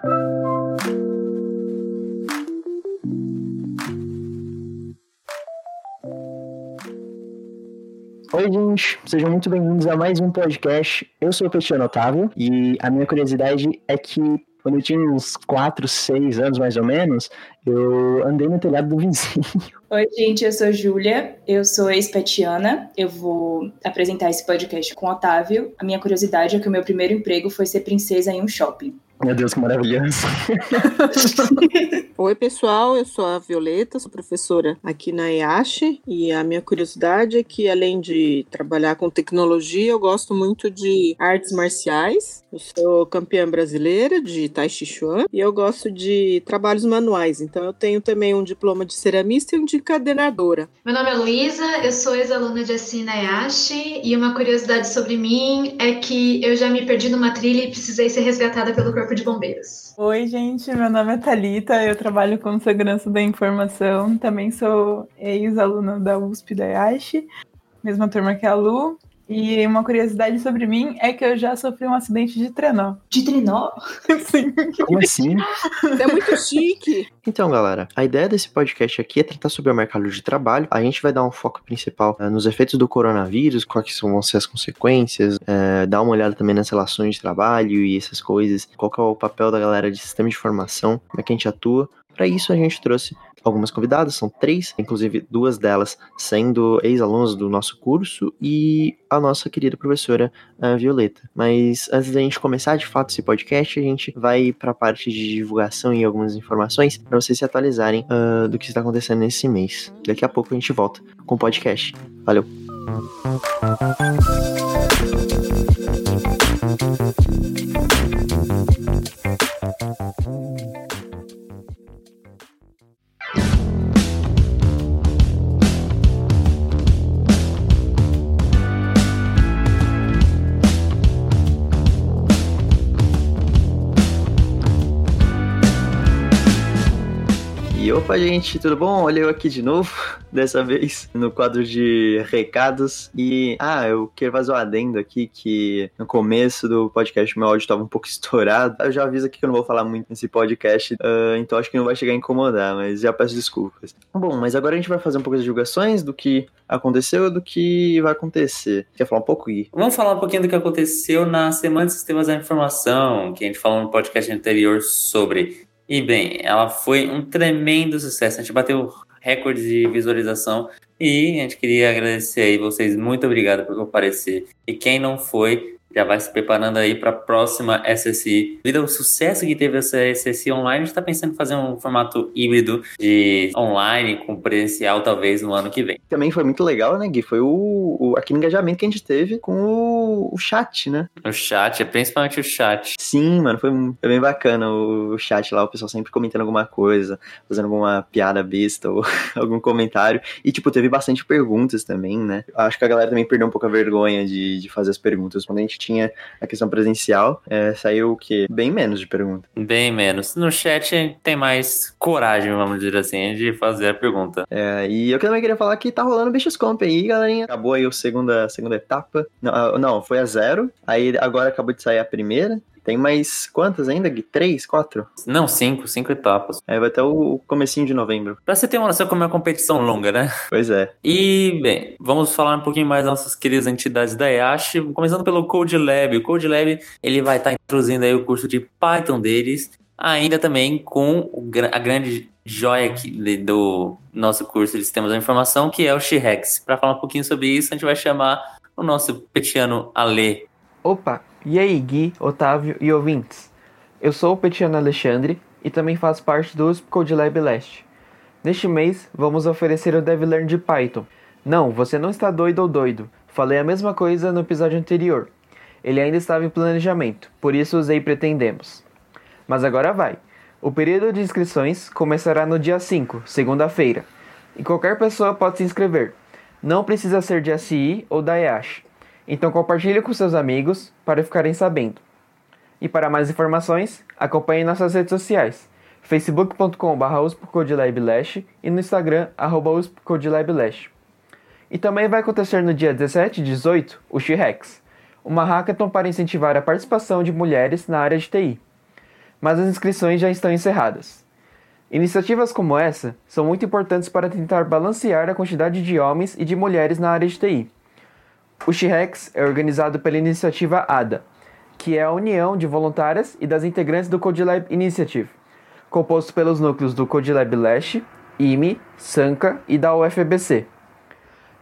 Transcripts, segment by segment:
Oi, gente, sejam muito bem-vindos a mais um podcast. Eu sou o Petiano Otávio e a minha curiosidade é que quando eu tinha uns 4, 6 anos mais ou menos, eu andei no telhado do vizinho. Oi, gente, eu sou Júlia, eu sou ex-petiana, eu vou apresentar esse podcast com o Otávio. A minha curiosidade é que o meu primeiro emprego foi ser princesa em um shopping. Meu Deus, que maravilhoso. Oi, pessoal, eu sou a Violeta, sou professora aqui na EASH e a minha curiosidade é que, além de trabalhar com tecnologia, eu gosto muito de artes marciais. Eu sou campeã brasileira de Tai Chi Chuan e eu gosto de trabalhos manuais, então eu tenho também um diploma de ceramista e um de encadenadora. Meu nome é Luísa, eu sou ex-aluna de Assim na EASH e uma curiosidade sobre mim é que eu já me perdi numa trilha e precisei ser resgatada pelo Corpo de Bombeiros. Oi, gente, meu nome é Thalita, eu trabalho com segurança da informação, também sou ex-aluna da USP da EASH, mesma turma que a Lu, e uma curiosidade sobre mim é que eu já sofri um acidente de trenó. De trenó? Sim. Como assim? É muito chique. Então, galera, a ideia desse podcast aqui é tratar sobre o mercado de trabalho. A gente vai dar um foco principal uh, nos efeitos do coronavírus, quais vão ser as consequências, uh, dar uma olhada também nas relações de trabalho e essas coisas, qual é o papel da galera de sistema de formação, como é que a gente atua. Para isso, a gente trouxe algumas convidadas, são três, inclusive duas delas sendo ex-alunos do nosso curso e a nossa querida professora Violeta. Mas antes da gente começar de fato esse podcast, a gente vai para a parte de divulgação e algumas informações para vocês se atualizarem uh, do que está acontecendo nesse mês. Daqui a pouco a gente volta com o podcast. Valeu! E opa, gente, tudo bom? Olha eu aqui de novo, dessa vez no quadro de recados. E, ah, eu quero fazer um adendo aqui que no começo do podcast meu áudio estava um pouco estourado. Eu já aviso aqui que eu não vou falar muito nesse podcast, uh, então acho que não vai chegar a incomodar, mas já peço desculpas. Bom, mas agora a gente vai fazer um pouco de divulgações do que aconteceu e do que vai acontecer. Quer falar um pouco, Gui? Vamos falar um pouquinho do que aconteceu na Semana de Sistemas da Informação, que a gente falou no podcast anterior sobre e bem, ela foi um tremendo sucesso. A gente bateu recorde de visualização e a gente queria agradecer aí vocês. Muito obrigado por comparecer. E quem não foi, já vai se preparando aí para a próxima SSI. Devido ao sucesso que teve essa SSI online, a gente está pensando em fazer um formato híbrido de online com presencial, talvez no ano que vem. Também foi muito legal, né, Gui? Foi o, o aquele engajamento que a gente teve com o, o chat, né? O chat, principalmente o chat. Sim, mano, foi, foi bem bacana o, o chat lá, o pessoal sempre comentando alguma coisa, fazendo alguma piada besta ou algum comentário. E, tipo, teve bastante perguntas também, né? Acho que a galera também perdeu um pouco a vergonha de, de fazer as perguntas. Quando a gente tinha a questão presencial, é, saiu o quê? Bem menos de pergunta. Bem menos. No chat tem mais coragem, vamos dizer assim, de fazer a pergunta. É, e eu também queria falar que tá rolando Bichos Comp aí, galerinha. Acabou aí a segunda, segunda etapa. Não, não, foi a zero. Aí agora acabou de sair a primeira. Tem mais quantas ainda, Gui? Três, quatro? Não, cinco, cinco etapas. É, vai até o comecinho de novembro. Pra você ter uma noção como é uma competição longa, né? Pois é. E, bem, vamos falar um pouquinho mais das nossas queridas entidades da EASH, começando pelo Code Lab. O Code Lab, ele vai estar introduzindo aí o curso de Python deles, ainda também com a grande joia aqui do nosso curso de Sistemas da Informação, que é o X-Rex. Para falar um pouquinho sobre isso, a gente vai chamar o nosso petiano Alê. Opa, e aí, Gui, Otávio e ouvintes? Eu sou o Petiano Alexandre e também faço parte do USP Code Lab Leste. Neste mês, vamos oferecer o DevLearn de Python. Não, você não está doido ou doido. Falei a mesma coisa no episódio anterior. Ele ainda estava em planejamento, por isso usei pretendemos. Mas agora vai. O período de inscrições começará no dia 5, segunda-feira, e qualquer pessoa pode se inscrever. Não precisa ser de SI ou da EASH. Então compartilhe com seus amigos para ficarem sabendo. E para mais informações, acompanhe nossas redes sociais, facebook.com.br e no Instagram, arroba. E também vai acontecer no dia 17 e 18 o X-Rex, uma hackathon para incentivar a participação de mulheres na área de TI. mas as inscrições já estão encerradas. Iniciativas como essa são muito importantes para tentar balancear a quantidade de homens e de mulheres na área de TI. O XREX é organizado pela iniciativa ADA, que é a união de voluntárias e das integrantes do CodeLab Initiative, composto pelos núcleos do CodeLab Leste, IME, SANCA e da UFBC.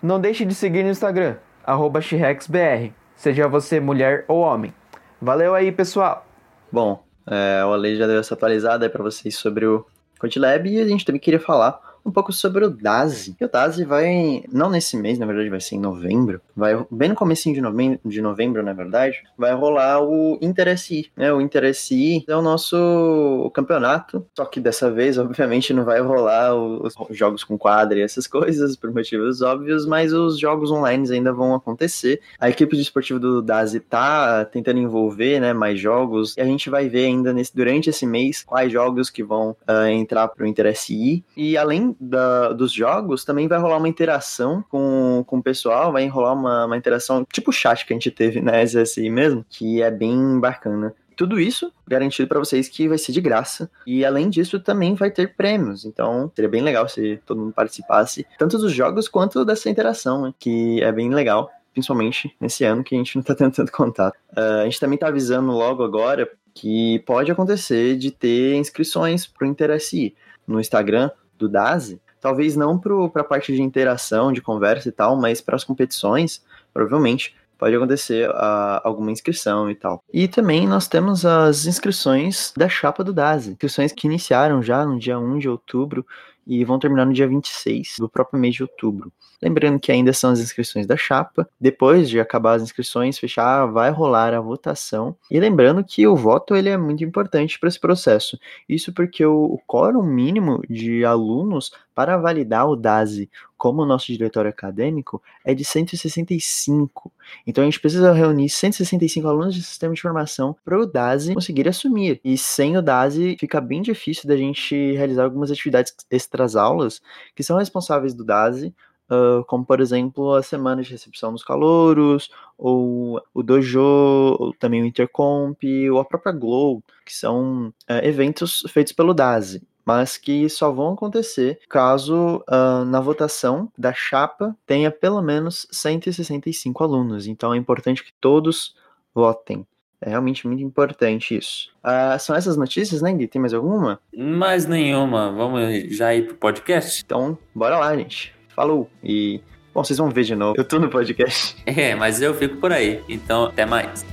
Não deixe de seguir no Instagram, arroba XREXBR, seja você mulher ou homem. Valeu aí, pessoal! Bom, é, o Ale já deu essa atualizada para vocês sobre o CodeLab e a gente também queria falar um pouco sobre o DASI. E o DASI vai, não nesse mês, na verdade vai ser em novembro, vai bem no comecinho de novembro, de novembro na verdade, vai rolar o Inter-SI, né? O Inter-SI é o nosso campeonato, só que dessa vez, obviamente, não vai rolar os jogos com quadra e essas coisas, por motivos óbvios, mas os jogos online ainda vão acontecer. A equipe de esportivo do DASI tá tentando envolver, né, mais jogos, e a gente vai ver ainda nesse, durante esse mês quais jogos que vão uh, entrar para o Inter-SI, e além da, dos jogos, também vai rolar uma interação com, com o pessoal, vai rolar uma, uma interação tipo chat que a gente teve na SSI mesmo, que é bem bacana. Tudo isso garantido para vocês que vai ser de graça. E além disso, também vai ter prêmios. Então, seria bem legal se todo mundo participasse, tanto dos jogos quanto dessa interação, né? que é bem legal, principalmente nesse ano que a gente não está tendo tanto contato. Uh, a gente também está avisando logo agora que pode acontecer de ter inscrições para o Interesse no Instagram do DASE, talvez não para a parte de interação, de conversa e tal, mas para as competições, provavelmente pode acontecer uh, alguma inscrição e tal. E também nós temos as inscrições da chapa do DASE, inscrições que iniciaram já no dia 1 de outubro e vão terminar no dia 26 do próprio mês de outubro. Lembrando que ainda são as inscrições da chapa. Depois de acabar as inscrições, fechar, vai rolar a votação. E lembrando que o voto ele é muito importante para esse processo. Isso porque o, o quórum mínimo de alunos para validar o DASE como nosso diretório acadêmico é de 165. Então a gente precisa reunir 165 alunos de sistema de informação para o DASE conseguir assumir. E sem o DASE fica bem difícil da gente realizar algumas atividades extras aulas que são responsáveis do DASE, Uh, como por exemplo a semana de recepção dos calouros, ou o dojo, ou também o intercomp, ou a própria Glow, que são uh, eventos feitos pelo DASE, mas que só vão acontecer caso uh, na votação da chapa tenha pelo menos 165 alunos. Então é importante que todos votem. É realmente muito importante isso. Uh, são essas notícias, né, Gui? Tem mais alguma? Mais nenhuma. Vamos já ir pro podcast? Então, bora lá, gente. Falou. E, bom, vocês vão ver de novo. Eu tô no podcast. É, mas eu fico por aí. Então, até mais.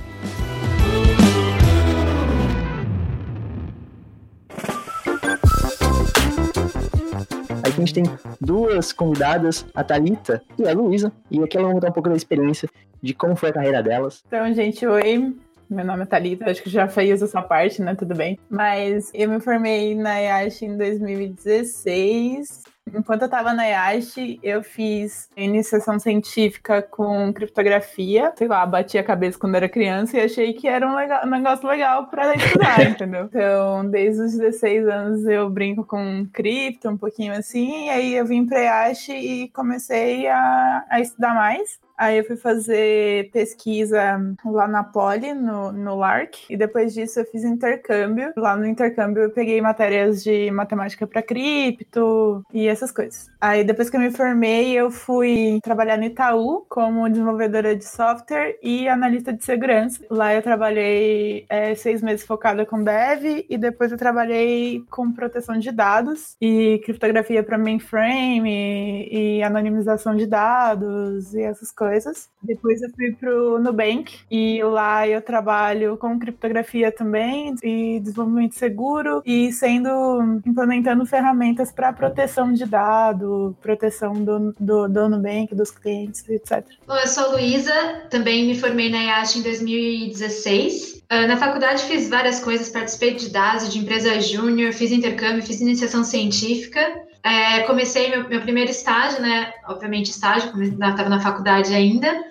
Gente tem duas convidadas, a Thalita e a Luísa, e aqui elas vão contar um pouco da experiência de como foi a carreira delas. Então, gente, oi. Meu nome é Thalita, acho que já fiz essa parte, né? Tudo bem. Mas eu me formei na IASH em 2016 Enquanto eu estava na IASH, eu fiz iniciação científica com criptografia. Sei lá, bati a cabeça quando era criança e achei que era um, legal, um negócio legal para estudar, entendeu? Então, desde os 16 anos eu brinco com cripto, um pouquinho assim. E aí eu vim para IASH e comecei a, a estudar mais. Aí eu fui fazer pesquisa lá na Poli, no, no LARC, e depois disso eu fiz intercâmbio. Lá no intercâmbio eu peguei matérias de matemática para cripto e essas coisas. Aí depois que eu me formei, eu fui trabalhar no Itaú como desenvolvedora de software e analista de segurança. Lá eu trabalhei é, seis meses focada com dev e depois eu trabalhei com proteção de dados e criptografia para mainframe e, e anonimização de dados e essas coisas coisas. Depois eu fui pro Nubank e lá eu trabalho com criptografia também e desenvolvimento seguro e sendo implementando ferramentas para proteção de dados, proteção do, do, do Nubank, dos clientes, etc. Bom, eu sou Luísa, também me formei na IASH em 2016. Ah, na faculdade fiz várias coisas, participei de dados, de empresa júnior, fiz intercâmbio, fiz iniciação científica. É, comecei meu, meu, primeiro estágio, né? Obviamente, estágio, estava na faculdade ainda.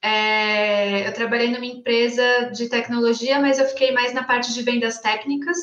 É, eu trabalhei numa empresa de tecnologia, mas eu fiquei mais na parte de vendas técnicas,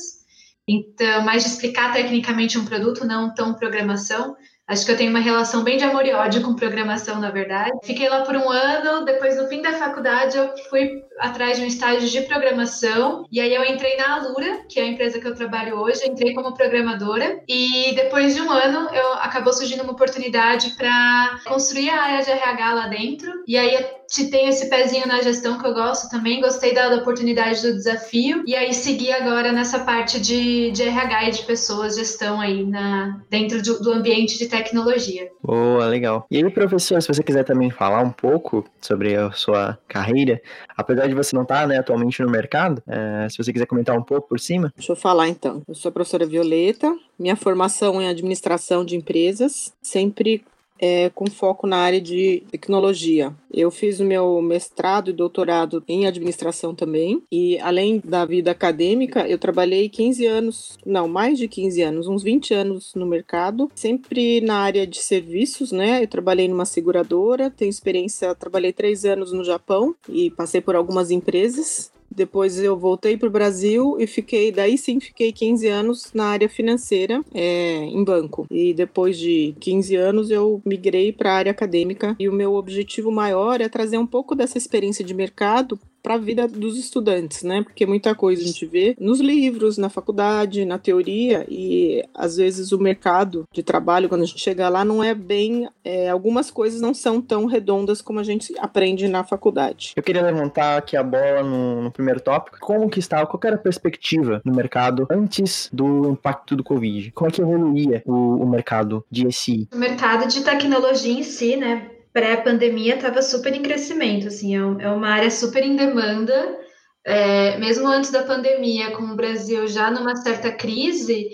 então, mais de explicar tecnicamente um produto, não tão programação. Acho que eu tenho uma relação bem de amor e ódio com programação, na verdade. Fiquei lá por um ano, depois no fim da faculdade eu fui atrás de um estágio de programação. E aí eu entrei na Alura, que é a empresa que eu trabalho hoje, entrei como programadora. E depois de um ano eu acabou surgindo uma oportunidade para construir a área de RH lá dentro. E aí te tenho esse pezinho na gestão que eu gosto também, gostei da, oportunidade do desafio, e aí segui agora nessa parte de, de RH e de pessoas, gestão aí na, dentro do, do ambiente de tecnologia. Boa, legal. E aí, professor, se você quiser também falar um pouco sobre a sua carreira, apesar de você não estar né, atualmente no mercado, é, se você quiser comentar um pouco por cima. Deixa eu falar então. Eu sou a professora Violeta, minha formação é em administração de empresas, sempre é, com foco na área de tecnologia. Eu fiz o meu mestrado e doutorado em administração também, e além da vida acadêmica, eu trabalhei 15 anos, não, mais de 15 anos, uns 20 anos no mercado, sempre na área de serviços, né? Eu trabalhei numa seguradora, tenho experiência, trabalhei três anos no Japão e passei por algumas empresas depois eu voltei para o Brasil e fiquei, daí sim, fiquei 15 anos na área financeira, é, em banco. E depois de 15 anos eu migrei para a área acadêmica e o meu objetivo maior é trazer um pouco dessa experiência de mercado para a vida dos estudantes, né? Porque muita coisa a gente vê nos livros, na faculdade, na teoria, e às vezes o mercado de trabalho, quando a gente chega lá, não é bem. É, algumas coisas não são tão redondas como a gente aprende na faculdade. Eu queria levantar aqui a bola no, no primeiro tópico. Como que estava, qual era a perspectiva no mercado antes do impacto do Covid? Como é que evoluía o, o mercado de SI? O mercado de tecnologia em si, né? Pré-pandemia estava super em crescimento, assim, é, é uma área super em demanda, é, mesmo antes da pandemia, com o Brasil já numa certa crise,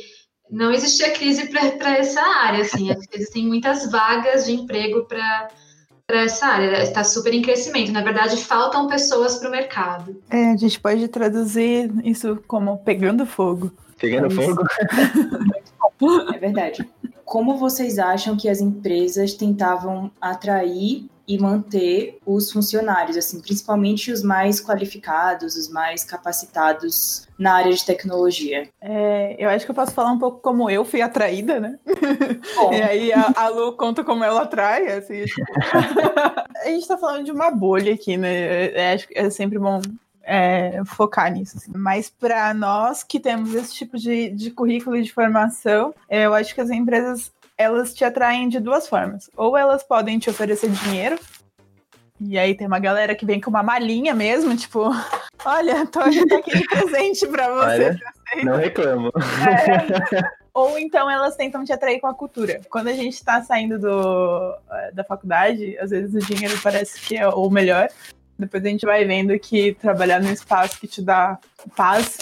não existia crise para essa área, assim, existem muitas vagas de emprego para para essa área, está super em crescimento. Na verdade, faltam pessoas para o mercado. É, a gente pode traduzir isso como pegando fogo. Pegando é fogo? É verdade como vocês acham que as empresas tentavam atrair e manter os funcionários, assim, principalmente os mais qualificados, os mais capacitados na área de tecnologia? É, eu acho que eu posso falar um pouco como eu fui atraída, né? Bom. E aí a, a, Lu conta como ela atrai, assim. Tipo... a gente tá falando de uma bolha aqui, né? É, acho que é sempre bom é, focar nisso. Assim. Mas para nós que temos esse tipo de, de currículo e de formação, é, eu acho que as empresas elas te atraem de duas formas. Ou elas podem te oferecer dinheiro, e aí tem uma galera que vem com uma malinha mesmo, tipo, olha, tô aqui de presente para você. Olha, não reclamo. É. Ou então elas tentam te atrair com a cultura. Quando a gente tá saindo do, é, da faculdade, às vezes o dinheiro parece que é o melhor, depois a gente vai vendo que trabalhar no espaço que te dá paz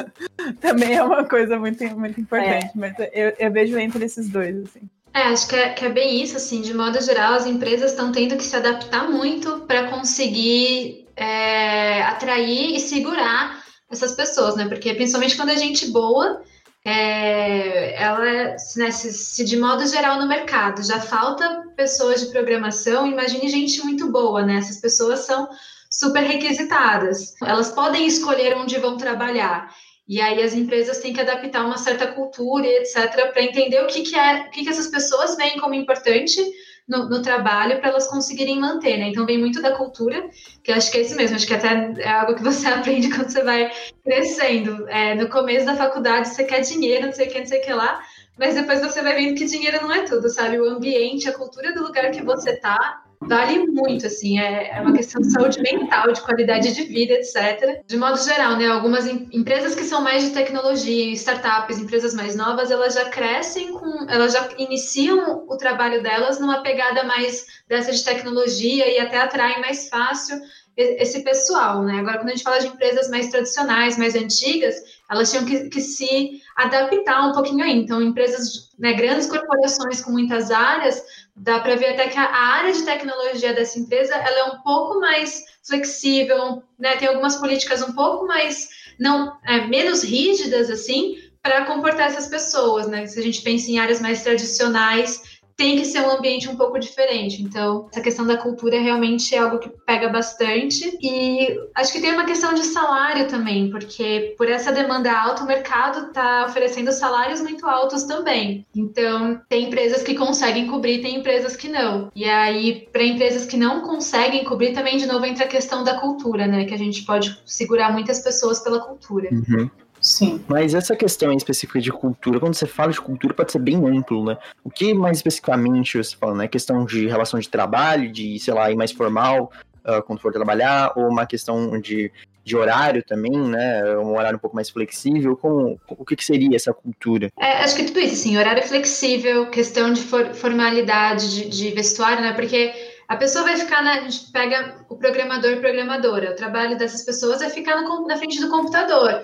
também é uma coisa muito, muito importante. É. Mas eu, eu, vejo entre esses dois, assim. É, acho que é, que é bem isso, assim, de modo geral, as empresas estão tendo que se adaptar muito para conseguir é, atrair e segurar essas pessoas, né? Porque principalmente quando é gente boa, é, ela, né, se, se, de modo geral no mercado já falta pessoas de programação, imagine gente muito boa, né? Essas pessoas são super requisitadas. Elas podem escolher onde vão trabalhar. E aí as empresas têm que adaptar uma certa cultura, etc., para entender o que, que é, o que, que essas pessoas veem como importante no, no trabalho para elas conseguirem manter, né? Então vem muito da cultura, que acho que é isso mesmo, acho que até é algo que você aprende quando você vai crescendo. É, no começo da faculdade você quer dinheiro, não sei o que, não sei o que lá, mas depois você vai vendo que dinheiro não é tudo, sabe? O ambiente, a cultura do lugar que você tá vale muito, assim, é, é, uma questão de saúde mental, de qualidade de vida, etc. De modo geral, né, algumas em, empresas que são mais de tecnologia, startups, empresas mais novas, elas já crescem com, elas já iniciam o trabalho delas numa pegada mais dessa de tecnologia e até atraem mais fácil esse pessoal, né? Agora, quando a gente fala de empresas mais tradicionais, mais antigas, elas tinham que, que se adaptar um pouquinho aí. Então, empresas, né, grandes corporações com muitas áreas, dá para ver até que a área de tecnologia dessa empresa ela é um pouco mais flexível, né? Tem algumas políticas um pouco mais não é, menos rígidas assim para comportar essas pessoas, né? Se a gente pensa em áreas mais tradicionais, tem que ser um ambiente um pouco diferente. Então, essa questão da cultura realmente é algo que pega bastante. E acho que tem uma questão de salário também, porque por essa demanda alta, o mercado está oferecendo salários muito altos também. Então, tem empresas que conseguem cobrir, tem empresas que não. E aí, para empresas que não conseguem cobrir, também de novo entra a questão da cultura, né? Que a gente pode segurar muitas pessoas pela cultura. Uhum. Sim. Mas essa questão em específica de cultura, quando você fala de cultura, pode ser bem amplo, né? O que mais especificamente você fala, né? Questão de relação de trabalho, de, sei lá, ir mais formal uh, quando for trabalhar, ou uma questão de, de horário também, né? Um horário um pouco mais flexível. Como, o que, que seria essa cultura? É, acho que tudo isso, assim, horário flexível, questão de for, formalidade, de, de vestuário, né? Porque a pessoa vai ficar na. A gente pega o programador e programadora. O trabalho dessas pessoas é ficar no, na frente do computador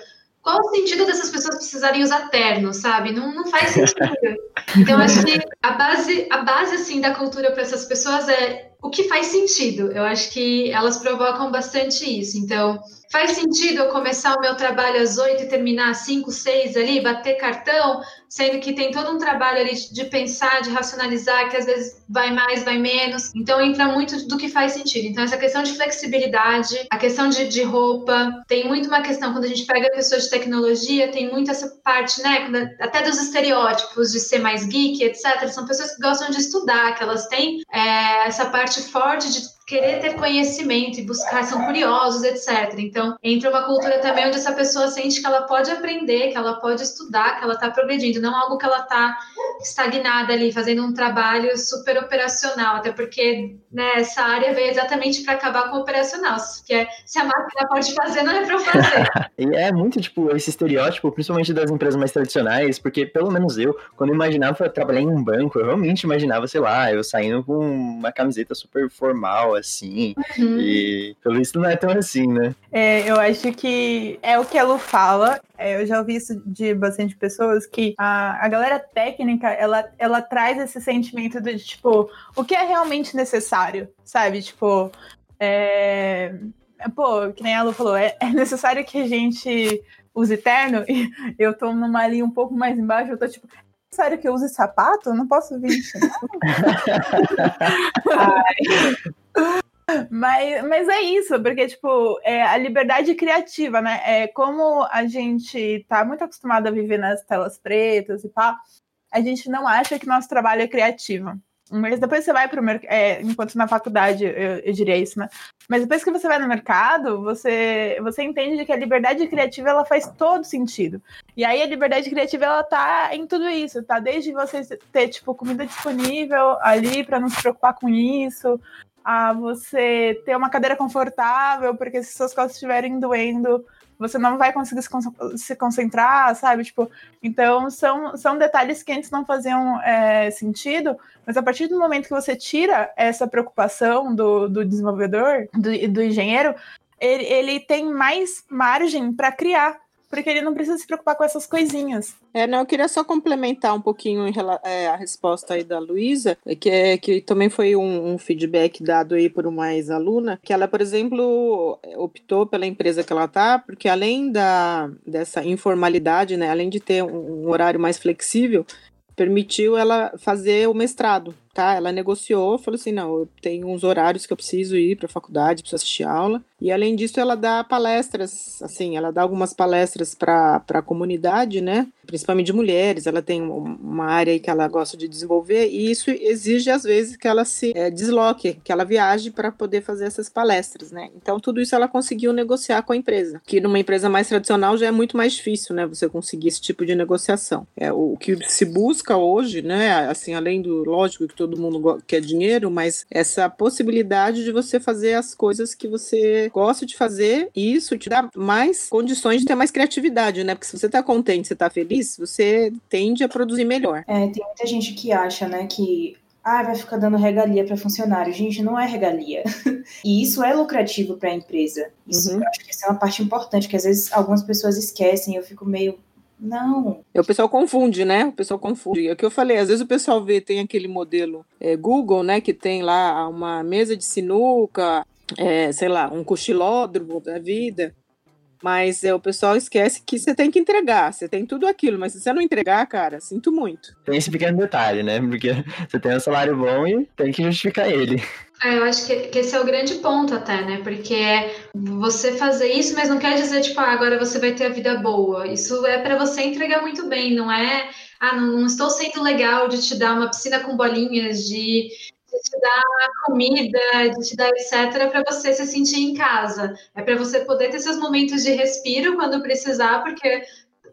qual o sentido dessas pessoas precisarem usar terno, sabe? Não, não faz sentido. Então, acho que a base, a base assim, da cultura para essas pessoas é o que faz sentido. Eu acho que elas provocam bastante isso. Então, faz sentido eu começar o meu trabalho às oito e terminar às cinco, seis ali, bater cartão, sendo que tem todo um trabalho ali de pensar, de racionalizar, que às vezes vai mais, vai menos. Então, entra muito do que faz sentido. Então, essa questão de flexibilidade, a questão de, de roupa, tem muito uma questão, quando a gente pega pessoas de tecnologia, tem muito essa parte, né, até dos estereótipos de ser mais geek, etc. São pessoas que gostam de estudar, que elas têm é, essa parte forte de querer ter conhecimento e buscar, são curiosos, etc. Então, entra uma cultura também onde essa pessoa sente que ela pode aprender, que ela pode estudar, que ela está progredindo, não algo que ela está estagnada ali, fazendo um trabalho super operacional, até porque né, essa área veio exatamente para acabar com o operacional, que é, se a máquina pode fazer, não é para fazer. é muito, tipo, esse estereótipo, principalmente das empresas mais tradicionais, porque, pelo menos eu, quando eu imaginava trabalhar em um banco, eu realmente imaginava, sei lá, eu saindo com uma camiseta super formal, assim. Uhum. E pelo visto não é tão assim, né? É, eu acho que é o que a Lu fala. É, eu já ouvi isso de bastante pessoas que a, a galera técnica ela, ela traz esse sentimento de tipo o que é realmente necessário, sabe? Tipo, é, pô, que nem a Lu falou, é, é necessário que a gente use terno e eu tô numa linha um pouco mais embaixo, eu tô tipo, Sério que eu use sapato? Eu não posso vir. Mas, mas é isso, porque, tipo, é a liberdade criativa, né? É como a gente tá muito acostumado a viver nas telas pretas e pá, a gente não acha que nosso trabalho é criativo. Mas depois você vai para o mercado, é, enquanto na faculdade, eu, eu, diria isso, né? Mas depois que você vai no mercado, você, você entende que a liberdade criativa ela faz todo sentido. E aí a liberdade criativa ela tá em tudo isso, tá? Desde você ter tipo comida disponível ali para não se preocupar com isso, a você ter uma cadeira confortável, porque se suas costas estiverem doendo, você não vai conseguir se concentrar, sabe? Tipo, então são, são detalhes que antes não faziam é, sentido, mas a partir do momento que você tira essa preocupação do, do desenvolvedor, do, do engenheiro, ele, ele tem mais margem para criar, porque ele não precisa se preocupar com essas coisinhas. É, não, eu queria só complementar um pouquinho é, a resposta aí da Luísa, que, é, que também foi um, um, feedback dado aí por uma ex-aluna, que ela, por exemplo, optou pela empresa que ela está, porque além da, dessa informalidade, né, além de ter um, um horário mais flexível, permitiu ela fazer o mestrado tá? Ela negociou, falou assim: não, eu tenho uns horários que eu preciso ir para a faculdade, preciso assistir aula. E além disso, ela dá palestras, assim, ela dá algumas palestras para a comunidade, né? Principalmente de mulheres. Ela tem uma área aí que ela gosta de desenvolver, e isso exige, às vezes, que ela se é, desloque, que ela viaje para poder fazer essas palestras, né? Então, tudo isso ela conseguiu negociar com a empresa. Que numa empresa mais tradicional já é muito mais difícil, né? Você conseguir esse tipo de negociação. É, o que se busca hoje, né? Assim, além do, lógico, que todo todo mundo quer dinheiro, mas essa possibilidade de você fazer as coisas que você gosta de fazer, e isso te dá mais condições de ter mais criatividade, né? Porque se você tá contente, você tá feliz, você tende a produzir melhor. É, tem muita gente que acha, né, que ah, vai ficar dando regalia para funcionário. Gente, não é regalia. e isso é lucrativo para a empresa. Isso, uhum. eu acho que isso é uma parte importante, que às vezes algumas pessoas esquecem. Eu fico meio, não. O pessoal confunde, né? O pessoal confunde. É o que eu falei, às vezes o pessoal vê, tem aquele modelo é, Google, né? Que tem lá uma mesa de sinuca, é, sei lá, um cochilódromo da vida. Mas é, o pessoal esquece que você tem que entregar, você tem tudo aquilo, mas se você não entregar, cara, sinto muito. Tem esse pequeno detalhe, né? Porque você tem um salário bom e tem que justificar ele. É, eu acho que, que, esse é o grande ponto até, né? Porque é você fazer isso, mas não quer dizer, tipo, ah, agora você vai ter a vida boa. Isso é para você entregar muito bem, não é, ah, não, não, estou sendo legal de te dar uma piscina com bolinhas, de, de te dar comida, de te dar etc, para você se sentir em casa. É para você poder ter seus momentos de respiro quando precisar, porque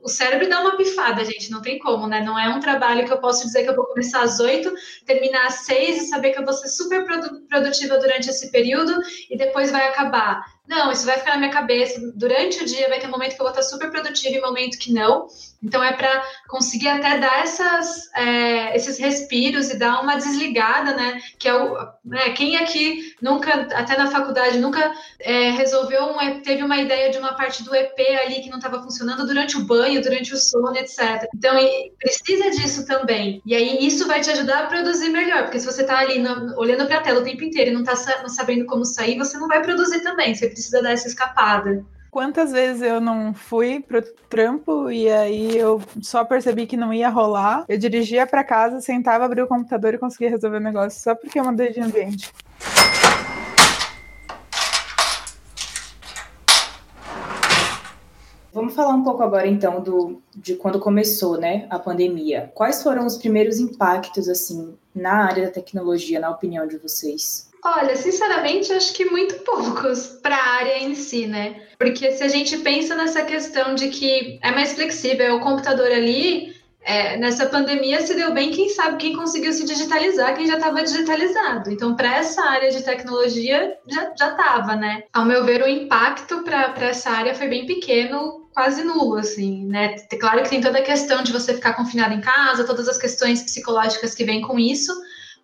o cérebro dá uma pifada, gente, não tem como, né? Não é um trabalho que eu posso dizer que eu vou começar às oito, terminar às seis e saber que eu vou ser super produtiva durante esse período e depois vai acabar. Não, isso vai ficar na minha cabeça. Durante o dia vai ter um momento que eu vou estar super produtiva e momento que não. Então é para conseguir até dar essas, é, esses respiros e dar uma desligada, né? Que é o né, quem aqui nunca, até na faculdade, nunca é, resolveu um, teve uma ideia de uma parte do EP ali que não estava funcionando durante o banho, durante o sono, etc. Então precisa disso também. E aí isso vai te ajudar a produzir melhor, porque se você está ali no, olhando para a tela o tempo inteiro e não está sabendo como sair, você não vai produzir também. Você precisa dar essa escapada quantas vezes eu não fui pro trampo e aí eu só percebi que não ia rolar. Eu dirigia para casa, sentava, abria o computador e conseguia resolver o negócio só porque eu mudei de ambiente. Vamos falar um pouco agora então do de quando começou, né, a pandemia. Quais foram os primeiros impactos assim na área da tecnologia, na opinião de vocês? Olha, sinceramente, acho que muito poucos para a área em si, né? Porque se a gente pensa nessa questão de que é mais flexível, é o computador ali, é, nessa pandemia se deu bem quem sabe quem conseguiu se digitalizar, quem já estava digitalizado. Então, para essa área de tecnologia, já estava, né? Ao meu ver, o impacto para essa área foi bem pequeno, quase nulo, assim, né? Claro que tem toda a questão de você ficar confinado em casa, todas as questões psicológicas que vêm com isso,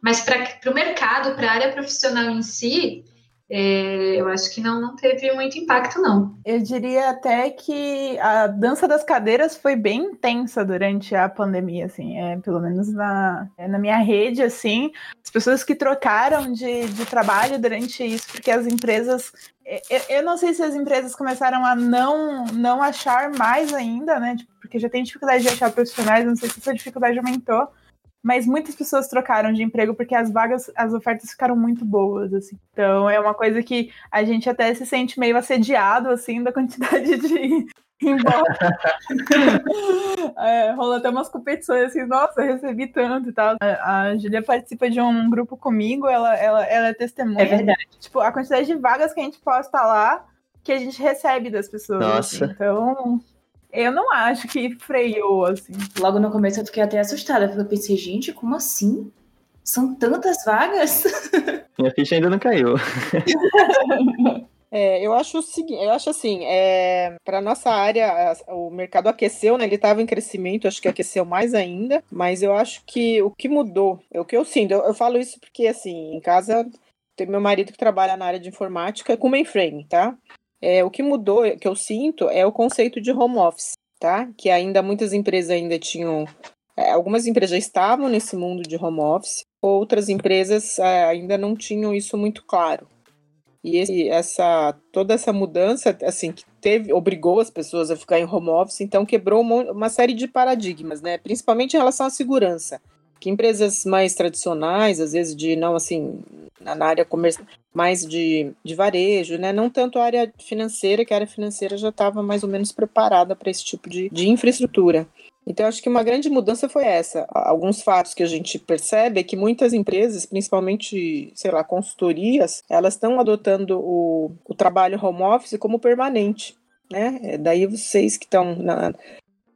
mas para o mercado, para a área profissional em si, é, eu acho que não, não teve muito impacto, não. Eu diria até que a dança das cadeiras foi bem intensa durante a pandemia, assim, é, pelo menos na, é, na minha rede, assim, as pessoas que trocaram de, de trabalho durante isso, porque as empresas é, eu, eu não sei se as empresas começaram a não, não achar mais ainda, né? Tipo, porque já tem dificuldade de achar profissionais, não sei se essa dificuldade aumentou, mas muitas pessoas trocaram de emprego porque as vagas, as ofertas ficaram muito boas, assim. Então é uma coisa que a gente até se sente meio assediado, assim, da quantidade de embora. é, rola até umas competições assim, nossa, recebi tanto e tal. A, a Julia participa de um grupo comigo, ela, ela, ela é testemunha. É verdade. Tipo, a quantidade de vagas que a gente posta lá que a gente recebe das pessoas. Nossa. Assim. Então, eu não acho que freou, assim. Logo no começo eu fiquei até assustada, porque eu pensei, gente, como assim? São tantas vagas? Minha ficha ainda não caiu. É, eu acho o seguinte, eu acho assim, é, para nossa área, o mercado aqueceu, né? Ele estava em crescimento, acho que aqueceu mais ainda, mas eu acho que o que mudou, é o que eu sinto. Eu, eu falo isso porque assim, em casa tem meu marido que trabalha na área de informática com mainframe, tá? É, o que mudou, que eu sinto, é o conceito de home office, tá? Que ainda muitas empresas ainda tinham. É, algumas empresas já estavam nesse mundo de home office, outras empresas é, ainda não tinham isso muito claro. E esse, essa toda essa mudança, assim, que teve, obrigou as pessoas a ficar em home office, então quebrou uma, uma série de paradigmas, né? Principalmente em relação à segurança que empresas mais tradicionais, às vezes de não assim, na área comercial, mais de, de varejo, né? Não tanto a área financeira, que a área financeira já estava mais ou menos preparada para esse tipo de, de infraestrutura. Então, acho que uma grande mudança foi essa. Alguns fatos que a gente percebe é que muitas empresas, principalmente, sei lá, consultorias, elas estão adotando o, o trabalho home office como permanente. Né? É, daí vocês que estão na,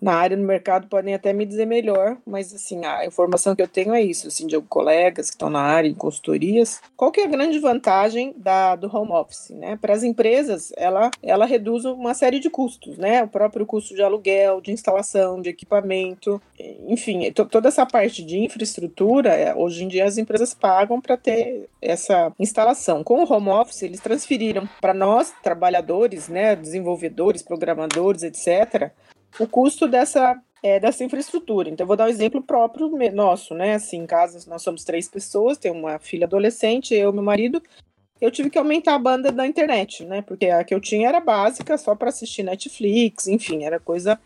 na área, no mercado, podem até me dizer melhor, mas assim, a informação que eu tenho é isso, assim, de colegas que estão na área, em consultorias. Qual que é a grande vantagem da, do home office, né? Para as empresas, ela, ela reduz uma série de custos, né? O próprio custo de aluguel, de instalação, de equipamento, enfim, toda essa parte de infraestrutura, é, hoje em dia as empresas pagam para ter essa instalação. Com o home office, eles transferiram para nós, trabalhadores, né, desenvolvedores, programadores, etc., o custo dessa, é, dessa infraestrutura. Então, eu vou dar um exemplo próprio nosso, né? Assim, em casa nós somos três pessoas, tem uma filha adolescente, eu e meu marido. eu tive que aumentar a banda da internet, né? Porque a que eu tinha era básica, só para assistir Netflix, enfim, era coisa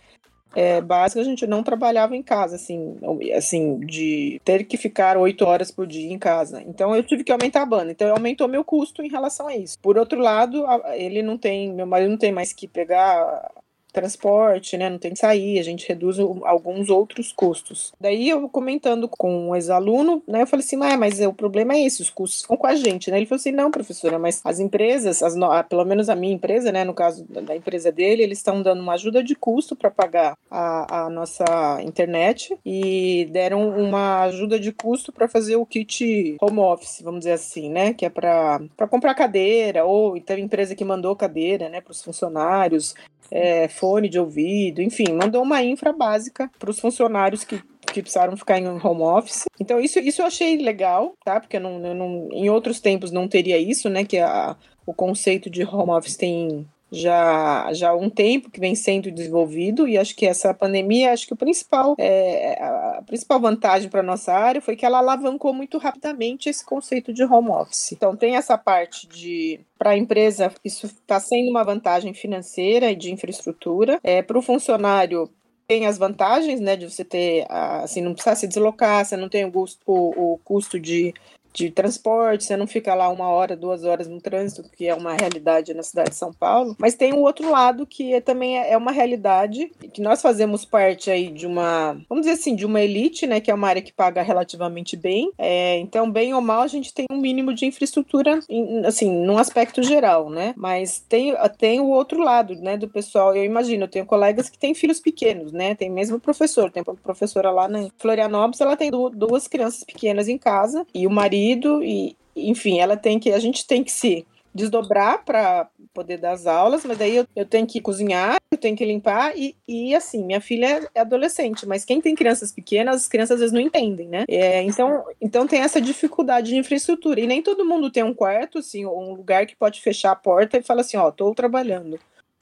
é, básica, a gente não trabalhava em casa, assim, assim, de ter que ficar oito horas por dia em casa. Então eu tive que aumentar a banda. Então aumentou meu custo em relação a isso. Por outro lado, ele não tem, meu marido não tem mais que pegar transporte, né? Não tem que sair, a gente reduz alguns outros custos. Daí eu comentando com um ex-aluno, né? Eu falei assim, ah, mas o problema é esse, os custos ficam com a gente, né? Ele falou assim, não, professora, mas as empresas, as, pelo menos a minha empresa, né? No caso da empresa dele, eles estão dando uma ajuda de custo para pagar a, a nossa internet e deram uma ajuda de custo para fazer o kit home office, vamos dizer assim, né? Que é para comprar cadeira ou então empresa que mandou cadeira, né? Para os funcionários é, fone de ouvido, enfim, mandou uma infra básica para os funcionários que, que precisaram ficar em home office. Então, isso, isso eu achei legal, tá? Porque eu não, eu não, em outros tempos não teria isso, né? Que a, o conceito de home office tem já já há um tempo que vem sendo desenvolvido e acho que essa pandemia acho que o principal é, a principal vantagem para nossa área foi que ela alavancou muito rapidamente esse conceito de home office. Então tem essa parte de para a empresa isso está sendo uma vantagem financeira e de infraestrutura. É para o funcionário tem as vantagens, né, de você ter, assim, não precisar se deslocar, você não tem o, custo, o, o custo de de transporte, você não fica lá uma hora, duas horas no trânsito, que é uma realidade na cidade de São Paulo. Mas tem o outro lado que é, também é uma realidade, que nós fazemos parte aí de uma, vamos dizer assim, de uma elite, né, que é uma área que paga relativamente bem. É, então, bem ou mal, a gente tem um mínimo de infraestrutura, assim, num aspecto geral, né? Mas tem, tem o outro lado, né, do pessoal. Eu imagino, eu tenho colegas que têm filhos pequenos, né? Tem mesmo professor, tem uma professora lá na Florianópolis, ela tem duas crianças pequenas em casa e o marido marido e, enfim, ela tem que, a gente tem que se desdobrar para poder dar as aulas, mas daí eu, eu, tenho que cozinhar, eu tenho que limpar e, e assim, minha filha é adolescente, mas quem tem crianças pequenas, as crianças às vezes não entendem, né? É, então, então tem essa dificuldade de infraestrutura e nem todo mundo tem um quarto, assim, um lugar que pode fechar a porta e falar assim, ó, tô trabalhando.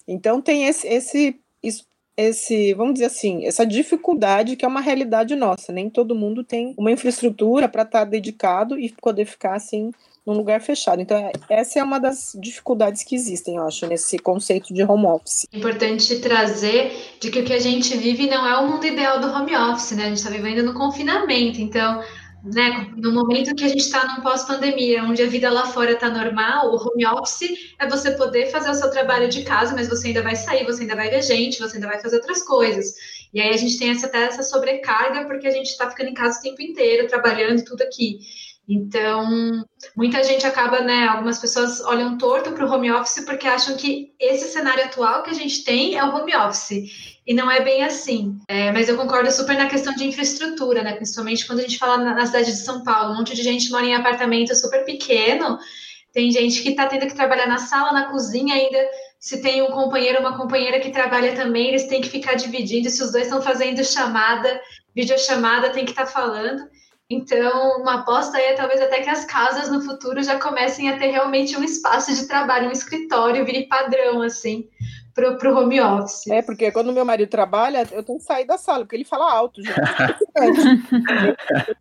Então tem esse, esse isso esse, vamos dizer assim, essa dificuldade que é uma realidade nossa. Nem todo mundo tem uma infraestrutura para estar tá dedicado e poder ficar assim num lugar fechado. Então, é, essa é uma das dificuldades que existem, eu acho, nesse conceito de home office. É importante trazer de que o que a gente vive não é o mundo ideal do home office, né? A gente está vivendo no confinamento, então né, no momento que a gente está num pós-pandemia, onde a vida lá fora está normal, o home office é você poder fazer o seu trabalho de casa, mas você ainda vai sair, você ainda vai ver gente, você ainda vai fazer outras coisas. E aí a gente tem essa, até essa sobrecarga, porque a gente está ficando em casa o tempo inteiro, trabalhando tudo aqui. Então, muita gente acaba, né? Algumas pessoas olham torto para o home office porque acham que esse cenário atual que a gente tem é o home office. E não é bem assim. É, mas eu concordo super na questão de infraestrutura, né? Principalmente quando a gente fala na, na cidade de São Paulo. Um monte de gente mora em apartamento super pequeno. Tem gente que está tendo que trabalhar na sala, na cozinha ainda. Se tem um companheiro uma companheira que trabalha também, eles têm que ficar dividindo. Se os dois estão fazendo chamada, videochamada, tem que estar tá falando. Então, uma aposta é talvez até que as casas no futuro já comecem a ter realmente um espaço de trabalho, um escritório, vire padrão, assim, pro, pro home office. É, porque quando meu marido trabalha, eu tenho que sair da sala, porque ele fala alto, gente.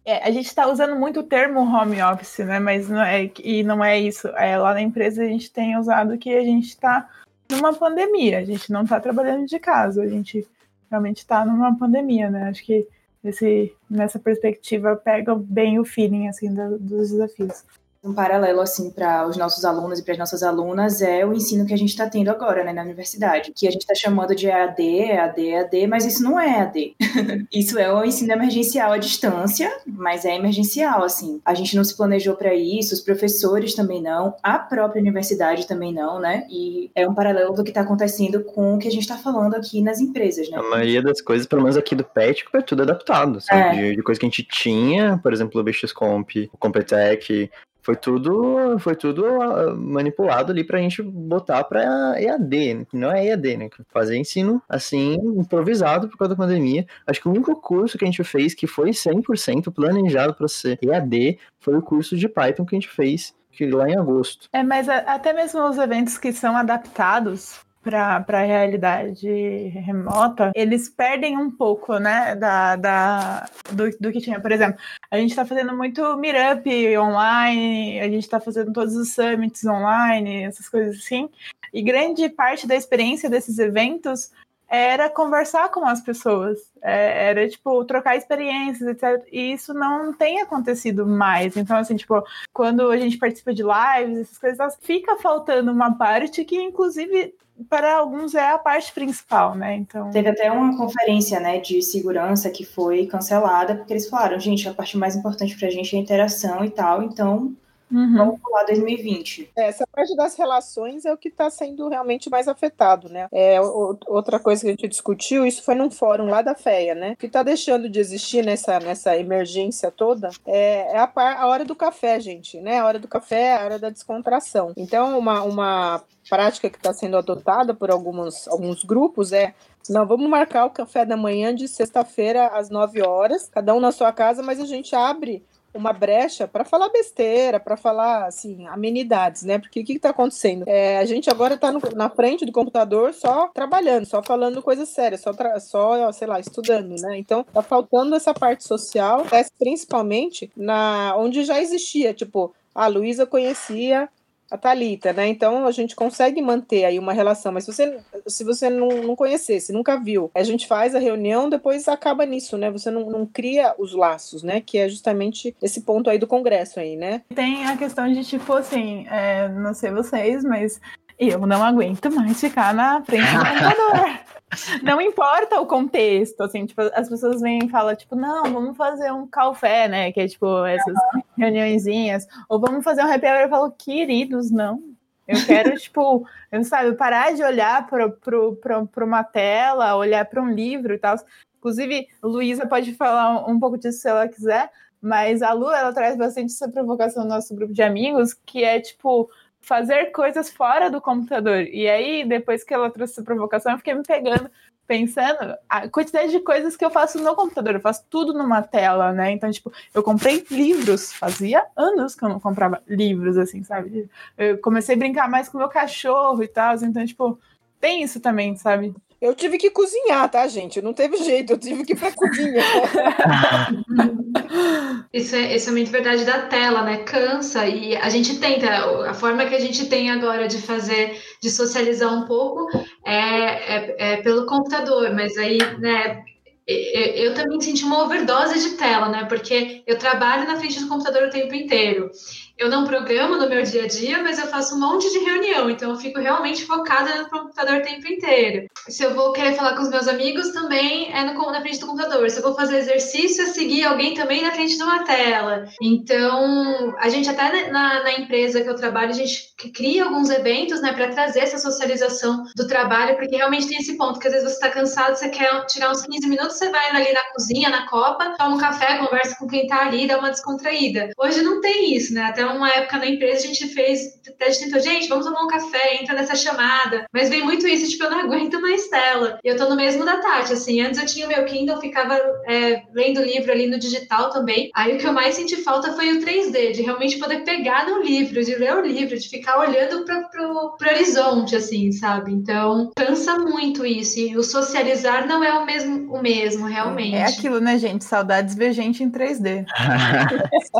é, a gente está usando muito o termo home office, né? Mas não é, e não é isso. É, lá na empresa a gente tem usado que a gente está numa pandemia, a gente não está trabalhando de casa, a gente realmente está numa pandemia, né? Acho que esse, nessa perspectiva pega bem o feeling assim do, dos desafios um paralelo assim para os nossos alunos e para as nossas alunas é o ensino que a gente está tendo agora, né, na universidade, que a gente está chamando de EAD, EAD, EAD, mas isso não é EAD. isso é o ensino emergencial à distância, mas é emergencial, assim. A gente não se planejou para isso, os professores também não, a própria universidade também não, né? E é um paralelo do que está acontecendo com o que a gente está falando aqui nas empresas, né? A maioria das coisas, pelo menos aqui do PET, é tudo adaptado, sabe? É. De, de coisa que a gente tinha, por exemplo, o BXComp, o Competec, foi tudo, foi tudo ah, manipulado ali pra gente botar pra EAD, né? não é EAD, né? Fazer ensino assim, improvisado por causa da pandemia. Acho que o único curso que a gente fez que foi 100% planejado para ser EAD foi o curso de Python que a gente fez lá em agosto. É, mas até mesmo os eventos que são adaptados para a realidade remota, eles perdem um pouco, né, da, da, do, do que tinha. Por exemplo, a gente está fazendo muito meetup online, a gente está fazendo todos os summits online, essas coisas assim. E grande parte da experiência desses eventos era conversar com as pessoas, é, era tipo trocar experiências, etc. E isso não tem acontecido mais. Então, assim, tipo, quando a gente participa de lives, essas coisas, fica faltando uma parte que, inclusive, para alguns é a parte principal, né? Então teve até uma conferência, né, de segurança que foi cancelada porque eles falaram, gente, a parte mais importante para a gente é a interação e tal, então Uhum. Vamos pular 2020. É, essa parte das relações é o que está sendo realmente mais afetado, né? É, outra coisa que a gente discutiu, isso foi num fórum lá da FEA, né? O que está deixando de existir nessa, nessa emergência toda é, é a, par, a hora do café, gente, né? A hora do café é a hora da descontração. Então, uma, uma prática que está sendo adotada por alguns, alguns grupos é não, vamos marcar o café da manhã de sexta-feira às 9 horas, cada um na sua casa, mas a gente abre uma brecha para falar besteira, para falar assim, amenidades, né? Porque o que está acontecendo? É, a gente agora está na frente do computador só trabalhando, só falando coisas sérias, só, só, sei lá, estudando, né? Então tá faltando essa parte social, principalmente na onde já existia, tipo, a Luísa conhecia a Thalita, né? Então a gente consegue manter aí uma relação, mas se você, se você não, não conhecesse, nunca viu, a gente faz a reunião, depois acaba nisso, né? Você não, não cria os laços, né? Que é justamente esse ponto aí do congresso aí, né? Tem a questão de, tipo, assim, é, não sei vocês, mas eu não aguento mais ficar na frente do computador. não importa o contexto, assim, tipo, as pessoas vêm e falam, tipo, não, vamos fazer um café, né? Que é tipo essas uhum. reuniõezinhas, ou vamos fazer um happy hour. Eu falo, queridos, não. Eu quero, tipo, eu sabe, parar de olhar para uma tela, olhar para um livro e tal. Inclusive, Luísa pode falar um pouco disso se ela quiser, mas a Lu, ela traz bastante essa provocação no nosso grupo de amigos, que é, tipo, fazer coisas fora do computador. E aí, depois que ela trouxe essa provocação, eu fiquei me pegando, pensando a quantidade de coisas que eu faço no computador. Eu faço tudo numa tela, né? Então, tipo, eu comprei livros. Fazia anos que eu não comprava livros, assim, sabe? Eu comecei a brincar mais com meu cachorro e tal. Então, tipo, tem isso também, sabe? Eu tive que cozinhar, tá, gente? Não teve jeito, eu tive que ir pra cozinha. isso, é, isso é muito verdade da tela, né? Cansa e a gente tenta, a forma que a gente tem agora de fazer, de socializar um pouco é, é, é pelo computador, mas aí, né, eu também senti uma overdose de tela, né? Porque eu trabalho na frente do computador o tempo inteiro eu não programo no meu dia a dia, mas eu faço um monte de reunião, então eu fico realmente focada no computador o tempo inteiro. Se eu vou querer falar com os meus amigos, também é no, na frente do computador. Se eu vou fazer exercício, é seguir alguém também na frente de uma tela. Então, a gente até na, na empresa que eu trabalho, a gente cria alguns eventos, né, para trazer essa socialização do trabalho, porque realmente tem esse ponto que às vezes você está cansado, você quer tirar uns 15 minutos, você vai ali na cozinha, na copa, toma um café, conversa com quem está ali, dá uma descontraída. Hoje não tem isso, né? Até uma época na empresa a gente fez, a gente tentou, gente, vamos tomar um café, entra nessa chamada. Mas vem muito isso, tipo, eu não aguento mais tela. E eu tô no mesmo da Tati, assim, antes eu tinha o meu Kindle, ficava é, lendo livro ali no digital também. Aí o que eu mais senti falta foi o 3D, de realmente poder pegar no livro, de ler o livro, de ficar olhando para pro, pro horizonte, assim, sabe? Então, cansa muito isso. E o socializar não é o mesmo, o mesmo realmente. É aquilo, né, gente? Saudades ver gente em 3D.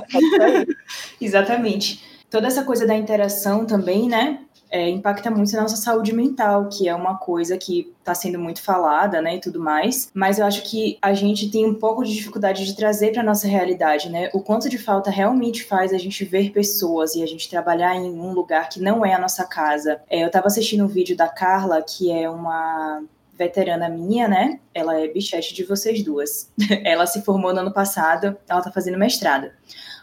Exatamente. Exatamente. Toda essa coisa da interação também, né? É, impacta muito na nossa saúde mental, que é uma coisa que está sendo muito falada, né, e tudo mais. Mas eu acho que a gente tem um pouco de dificuldade de trazer para nossa realidade, né? O quanto de falta realmente faz a gente ver pessoas e a gente trabalhar em um lugar que não é a nossa casa. É, eu estava assistindo um vídeo da Carla, que é uma veterana minha, né? Ela é bichete de vocês duas. ela se formou no ano passado, ela tá fazendo mestrado.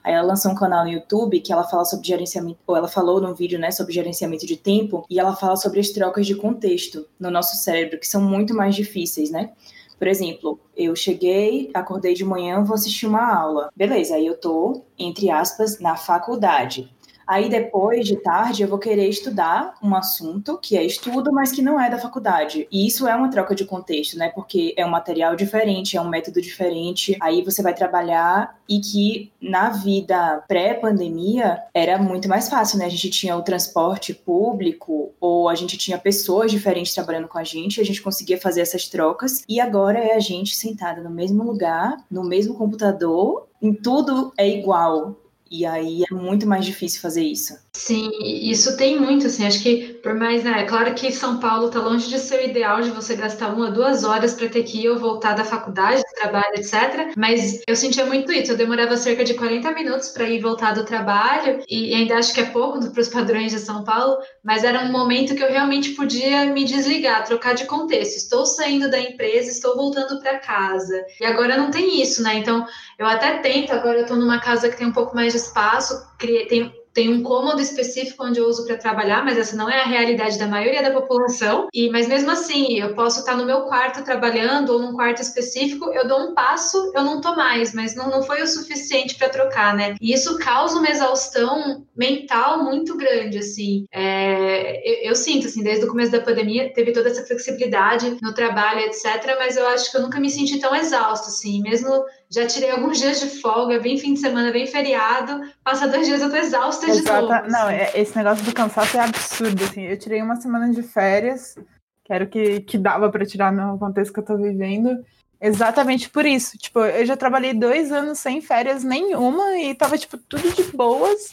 Aí ela lançou um canal no YouTube que ela fala sobre gerenciamento, ou ela falou num vídeo, né, sobre gerenciamento de tempo, e ela fala sobre as trocas de contexto no nosso cérebro, que são muito mais difíceis, né? Por exemplo, eu cheguei, acordei de manhã, vou assistir uma aula. Beleza, aí eu tô, entre aspas, na faculdade. Aí depois de tarde eu vou querer estudar um assunto que é estudo, mas que não é da faculdade. E isso é uma troca de contexto, né? Porque é um material diferente, é um método diferente. Aí você vai trabalhar e que na vida pré-pandemia era muito mais fácil, né? A gente tinha o transporte público ou a gente tinha pessoas diferentes trabalhando com a gente, a gente conseguia fazer essas trocas. E agora é a gente sentada no mesmo lugar, no mesmo computador em tudo é igual. E aí é muito mais difícil fazer isso. Sim, isso tem muito, assim, acho que por mais, né, é claro que São Paulo tá longe de ser o ideal de você gastar uma, duas horas para ter que ir ou voltar da faculdade, do trabalho, etc, mas eu sentia muito isso, eu demorava cerca de 40 minutos para ir voltar do trabalho, e ainda acho que é pouco para os padrões de São Paulo, mas era um momento que eu realmente podia me desligar, trocar de contexto, estou saindo da empresa, estou voltando para casa, e agora não tem isso, né, então eu até tento, agora eu tô numa casa que tem um pouco mais de espaço, tem tem um cômodo específico onde eu uso para trabalhar, mas essa não é a realidade da maioria da população. E mas mesmo assim, eu posso estar no meu quarto trabalhando ou num quarto específico, eu dou um passo, eu não tô mais, mas não, não foi o suficiente para trocar, né? E isso causa uma exaustão mental muito grande, assim. É, eu, eu, sinto, assim, desde o começo da pandemia, teve toda essa flexibilidade no trabalho, etc. Mas eu acho que eu nunca me senti tão exausto, assim, mesmo já tirei alguns dias de folga, vem fim de semana, vem feriado, passa dois dias eu tô exausta de novo. Não, assim. é, esse negócio do cansaço é absurdo, assim. Eu tirei uma semana de férias, que era o que, que dava para tirar no contexto que eu tô vivendo. Exatamente por isso. Tipo, eu já trabalhei dois anos sem férias nenhuma e tava, tipo, tudo de boas.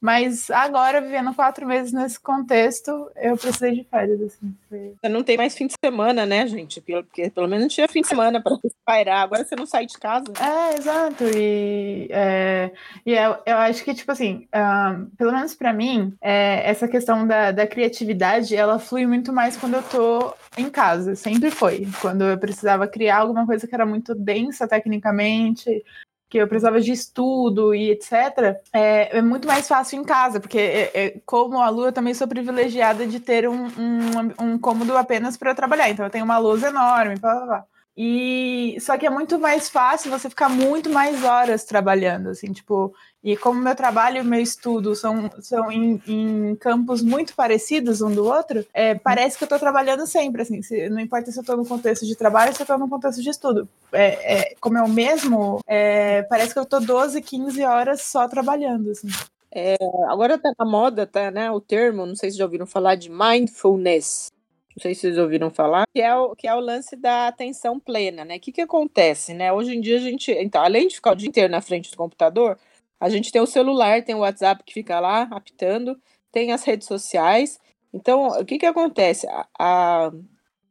Mas agora, vivendo quatro meses nesse contexto, eu precisei de férias, assim. Foi... Você não tem mais fim de semana, né, gente? Porque pelo menos tinha fim de semana para espairar. Agora você não sai de casa. É, exato. E, é, e eu, eu acho que, tipo assim, um, pelo menos para mim, é, essa questão da, da criatividade, ela flui muito mais quando eu tô em casa. Sempre foi. Quando eu precisava criar alguma coisa que era muito densa tecnicamente, que eu precisava de estudo e etc., é, é muito mais fácil em casa, porque é, é, como a eu também sou privilegiada de ter um, um, um cômodo apenas para trabalhar. Então eu tenho uma luz enorme, blá, blá, blá. E só que é muito mais fácil você ficar muito mais horas trabalhando, assim, tipo, e como meu trabalho e meu estudo são, são em, em, campos muito parecidos um do outro, é, parece que eu estou trabalhando sempre, assim, se, não importa se eu estou no contexto de trabalho ou se eu estou no contexto de estudo. É, é, como é o mesmo, é, parece que eu estou 12, 15 horas só trabalhando, assim. É, agora tá na moda, tá, né, o termo, não sei se já ouviram falar de mindfulness não sei se vocês ouviram falar, que é o, que é o lance da atenção plena, né? O que, que acontece, né? Hoje em dia a gente, então, além de ficar o dia inteiro na frente do computador, a gente tem o celular, tem o WhatsApp que fica lá apitando, tem as redes sociais. Então, o que, que acontece? A, a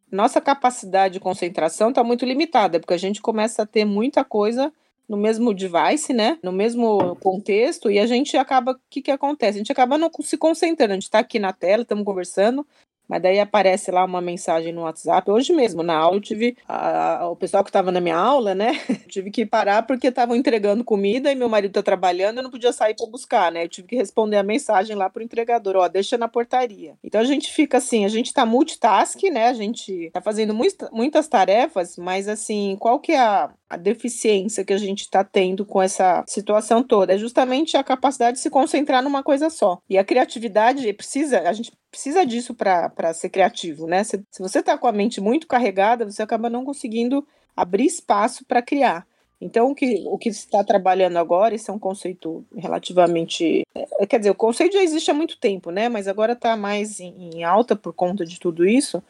nossa capacidade de concentração está muito limitada, porque a gente começa a ter muita coisa no mesmo device, né? No mesmo contexto, e a gente acaba. O que, que acontece? A gente acaba não se concentrando. A gente está aqui na tela, estamos conversando, mas daí aparece lá uma mensagem no WhatsApp. Hoje mesmo, na aula, eu tive. A, o pessoal que estava na minha aula, né? tive que parar porque estavam entregando comida e meu marido está trabalhando, eu não podia sair para buscar, né? Eu tive que responder a mensagem lá pro entregador: ó, deixa na portaria. Então a gente fica assim, a gente está multitask, né? A gente está fazendo muita, muitas tarefas, mas assim, qual que é a, a deficiência que a gente está tendo com essa situação toda? É justamente a capacidade de se concentrar numa coisa só. E a criatividade precisa, a gente precisa disso para ser criativo, né? Se, se você está com a mente muito carregada, você acaba não conseguindo abrir espaço para criar. Então, o que, o que está trabalhando agora, esse é um conceito relativamente. É, quer dizer, o conceito já existe há muito tempo, né? Mas agora está mais em, em, alta por conta de tudo isso.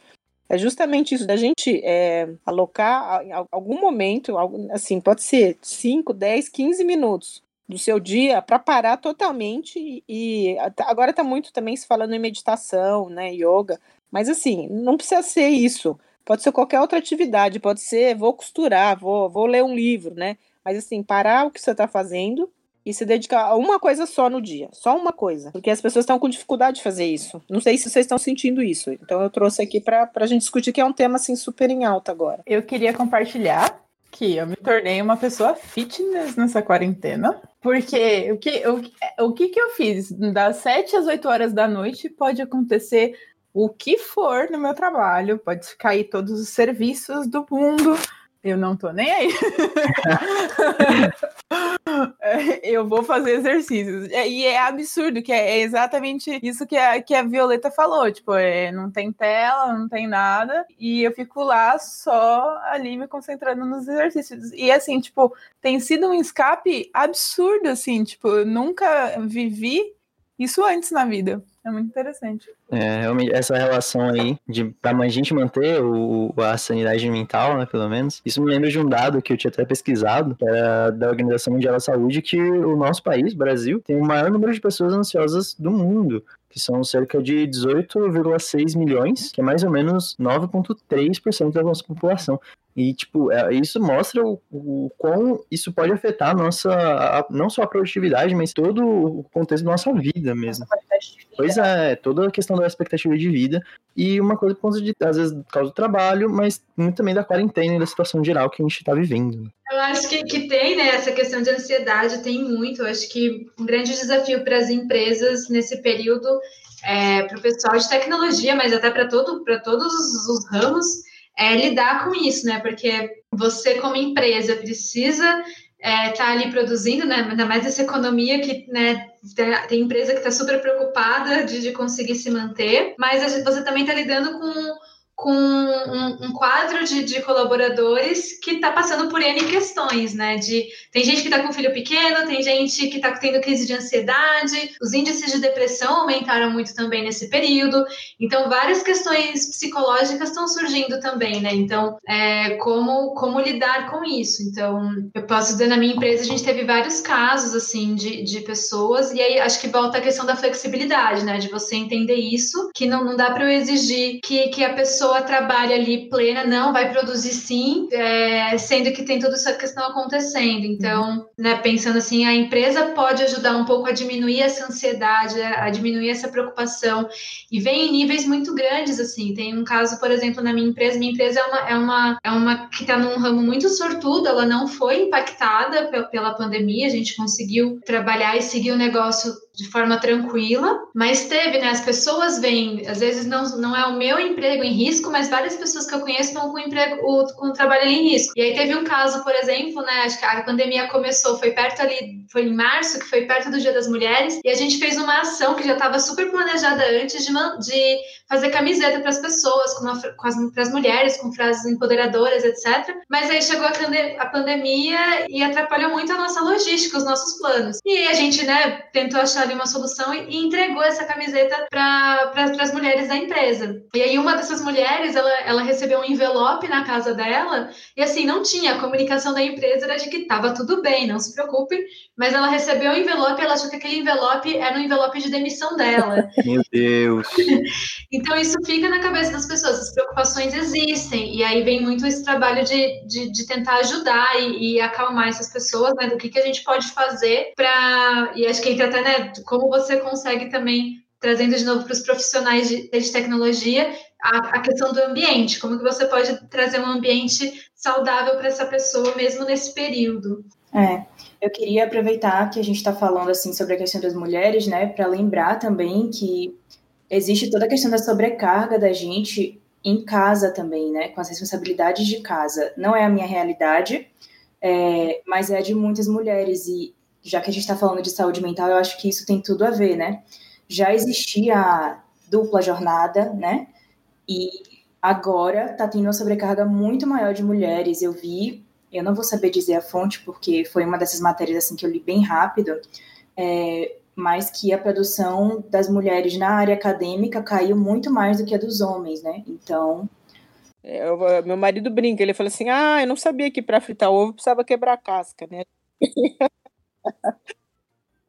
É justamente isso, da gente é, alocar algum momento, assim, pode ser 5, 10, 15 minutos do seu dia para parar totalmente e agora está muito também se falando em meditação, né, yoga, mas assim, não precisa ser isso. Pode ser qualquer outra atividade, pode ser vou costurar, vou, vou ler um livro, né? Mas assim, parar o que você está fazendo e se dedicar a uma coisa só no dia, só uma coisa, porque as pessoas estão com dificuldade de fazer isso. Não sei se vocês estão sentindo isso. Então eu trouxe aqui para a gente discutir que é um tema assim super em alta agora. Eu queria compartilhar que eu me tornei uma pessoa fitness nessa quarentena. Porque o que, o, o que, que eu fiz? Das 7 às 8 horas da noite pode acontecer o que for no meu trabalho, pode cair todos os serviços do mundo, eu não tô nem aí. eu vou fazer exercícios. É, e é absurdo, que é exatamente isso que a, que a Violeta falou. Tipo, é, não tem tela, não tem nada. E eu fico lá só ali me concentrando nos exercícios. E assim, tipo, tem sido um escape absurdo, assim. Tipo, eu nunca vivi isso antes na vida. É muito interessante. É, realmente, essa relação aí de pra a gente manter o, a sanidade mental, né, pelo menos, isso me lembra de um dado que eu tinha até pesquisado, que era da Organização Mundial da Saúde, que o nosso país, Brasil, tem o maior número de pessoas ansiosas do mundo que são cerca de 18,6 milhões, que é mais ou menos 9,3% da nossa população. E, tipo, é, isso mostra o, o quão isso pode afetar a nossa, a, não só a produtividade, mas todo o contexto da nossa vida mesmo. Pois é, toda a questão da expectativa de vida. E uma coisa por causa de, às vezes, por causa do trabalho, mas muito também da quarentena e da situação geral que a gente está vivendo. Eu acho que, que tem, né, essa questão de ansiedade, tem muito. Eu acho que um grande desafio para as empresas nesse período, é, para o pessoal de tecnologia, mas até para todo, todos os ramos, é lidar com isso, né? Porque você, como empresa, precisa estar é, tá ali produzindo, né? Ainda mais essa economia que, né, tem empresa que está super preocupada de, de conseguir se manter, mas você também está lidando com com um, um quadro de, de, colaboradores que está passando por N questões, né? De, tem gente que está com filho pequeno, tem gente que está tendo crise de ansiedade, os índices de depressão aumentaram muito também nesse período. Então, várias questões psicológicas estão surgindo também, né? Então, é, como, como lidar com isso? Então, eu posso dizer, na minha empresa, a gente teve vários casos, assim, de, de pessoas, e aí acho que volta a questão da flexibilidade, né? De você entender isso, que não, não dá para eu exigir que, que a pessoa pessoa trabalha ali plena, não, vai produzir sim, é, sendo que tem toda essa questão acontecendo. Então, né, pensando assim, a empresa pode ajudar um pouco a diminuir essa ansiedade, a diminuir essa preocupação, e vem em níveis muito grandes, assim. Tem um caso, por exemplo, na minha empresa, minha empresa é uma, é uma, é uma que está num ramo muito sortudo, ela não foi impactada pela pandemia, a gente conseguiu trabalhar e seguir o negócio de forma tranquila, mas teve, né? As pessoas vêm, às vezes não, não é o meu emprego em risco, mas várias pessoas que eu conheço estão com o emprego, com o trabalho em risco. E aí teve um caso, por exemplo, né? Acho que a pandemia começou, foi perto ali, foi em março, que foi perto do Dia das Mulheres, e a gente fez uma ação que já estava super planejada antes de, de fazer camiseta para as pessoas, com, com as pras mulheres, com frases empoderadoras, etc. Mas aí chegou a, a pandemia e atrapalhou muito a nossa logística, os nossos planos. E aí a gente, né, tentou achar ali uma solução e, e entregou essa camiseta para pra, as mulheres da empresa. E aí uma dessas mulheres, ela, ela recebeu um envelope na casa dela e assim, não tinha, a comunicação da empresa era de que estava tudo bem, não se preocupe, mas ela recebeu o um envelope e ela achou que aquele envelope era um envelope de demissão dela. Meu Deus! então isso fica na cabeça das pessoas, as preocupações existem, e aí vem muito esse trabalho de, de, de tentar ajudar e, e, acalmar essas pessoas, né, do que, que a gente pode fazer para, e acho que entra até, né, como você consegue também, trazendo de novo para os profissionais de, de tecnologia, a, a, questão do ambiente, como que você pode trazer um ambiente saudável para essa pessoa mesmo nesse período. É, eu queria aproveitar que a gente está falando assim sobre a questão das mulheres, né, para lembrar também que existe toda a questão da sobrecarga da gente em casa também, né, com as responsabilidades de casa. Não é a minha realidade, é, mas é de muitas mulheres. E já que a gente está falando de saúde mental, eu acho que isso tem tudo a ver, né? Já existia a dupla jornada, né? E agora está tendo uma sobrecarga muito maior de mulheres. Eu vi, eu não vou saber dizer a fonte, porque foi uma dessas matérias assim que eu li bem rápido, é, mas que a produção das mulheres na área acadêmica caiu muito mais do que a dos homens, né? Então. Eu, meu marido brinca, ele fala assim: ah, eu não sabia que para fritar ovo precisava quebrar a casca, né?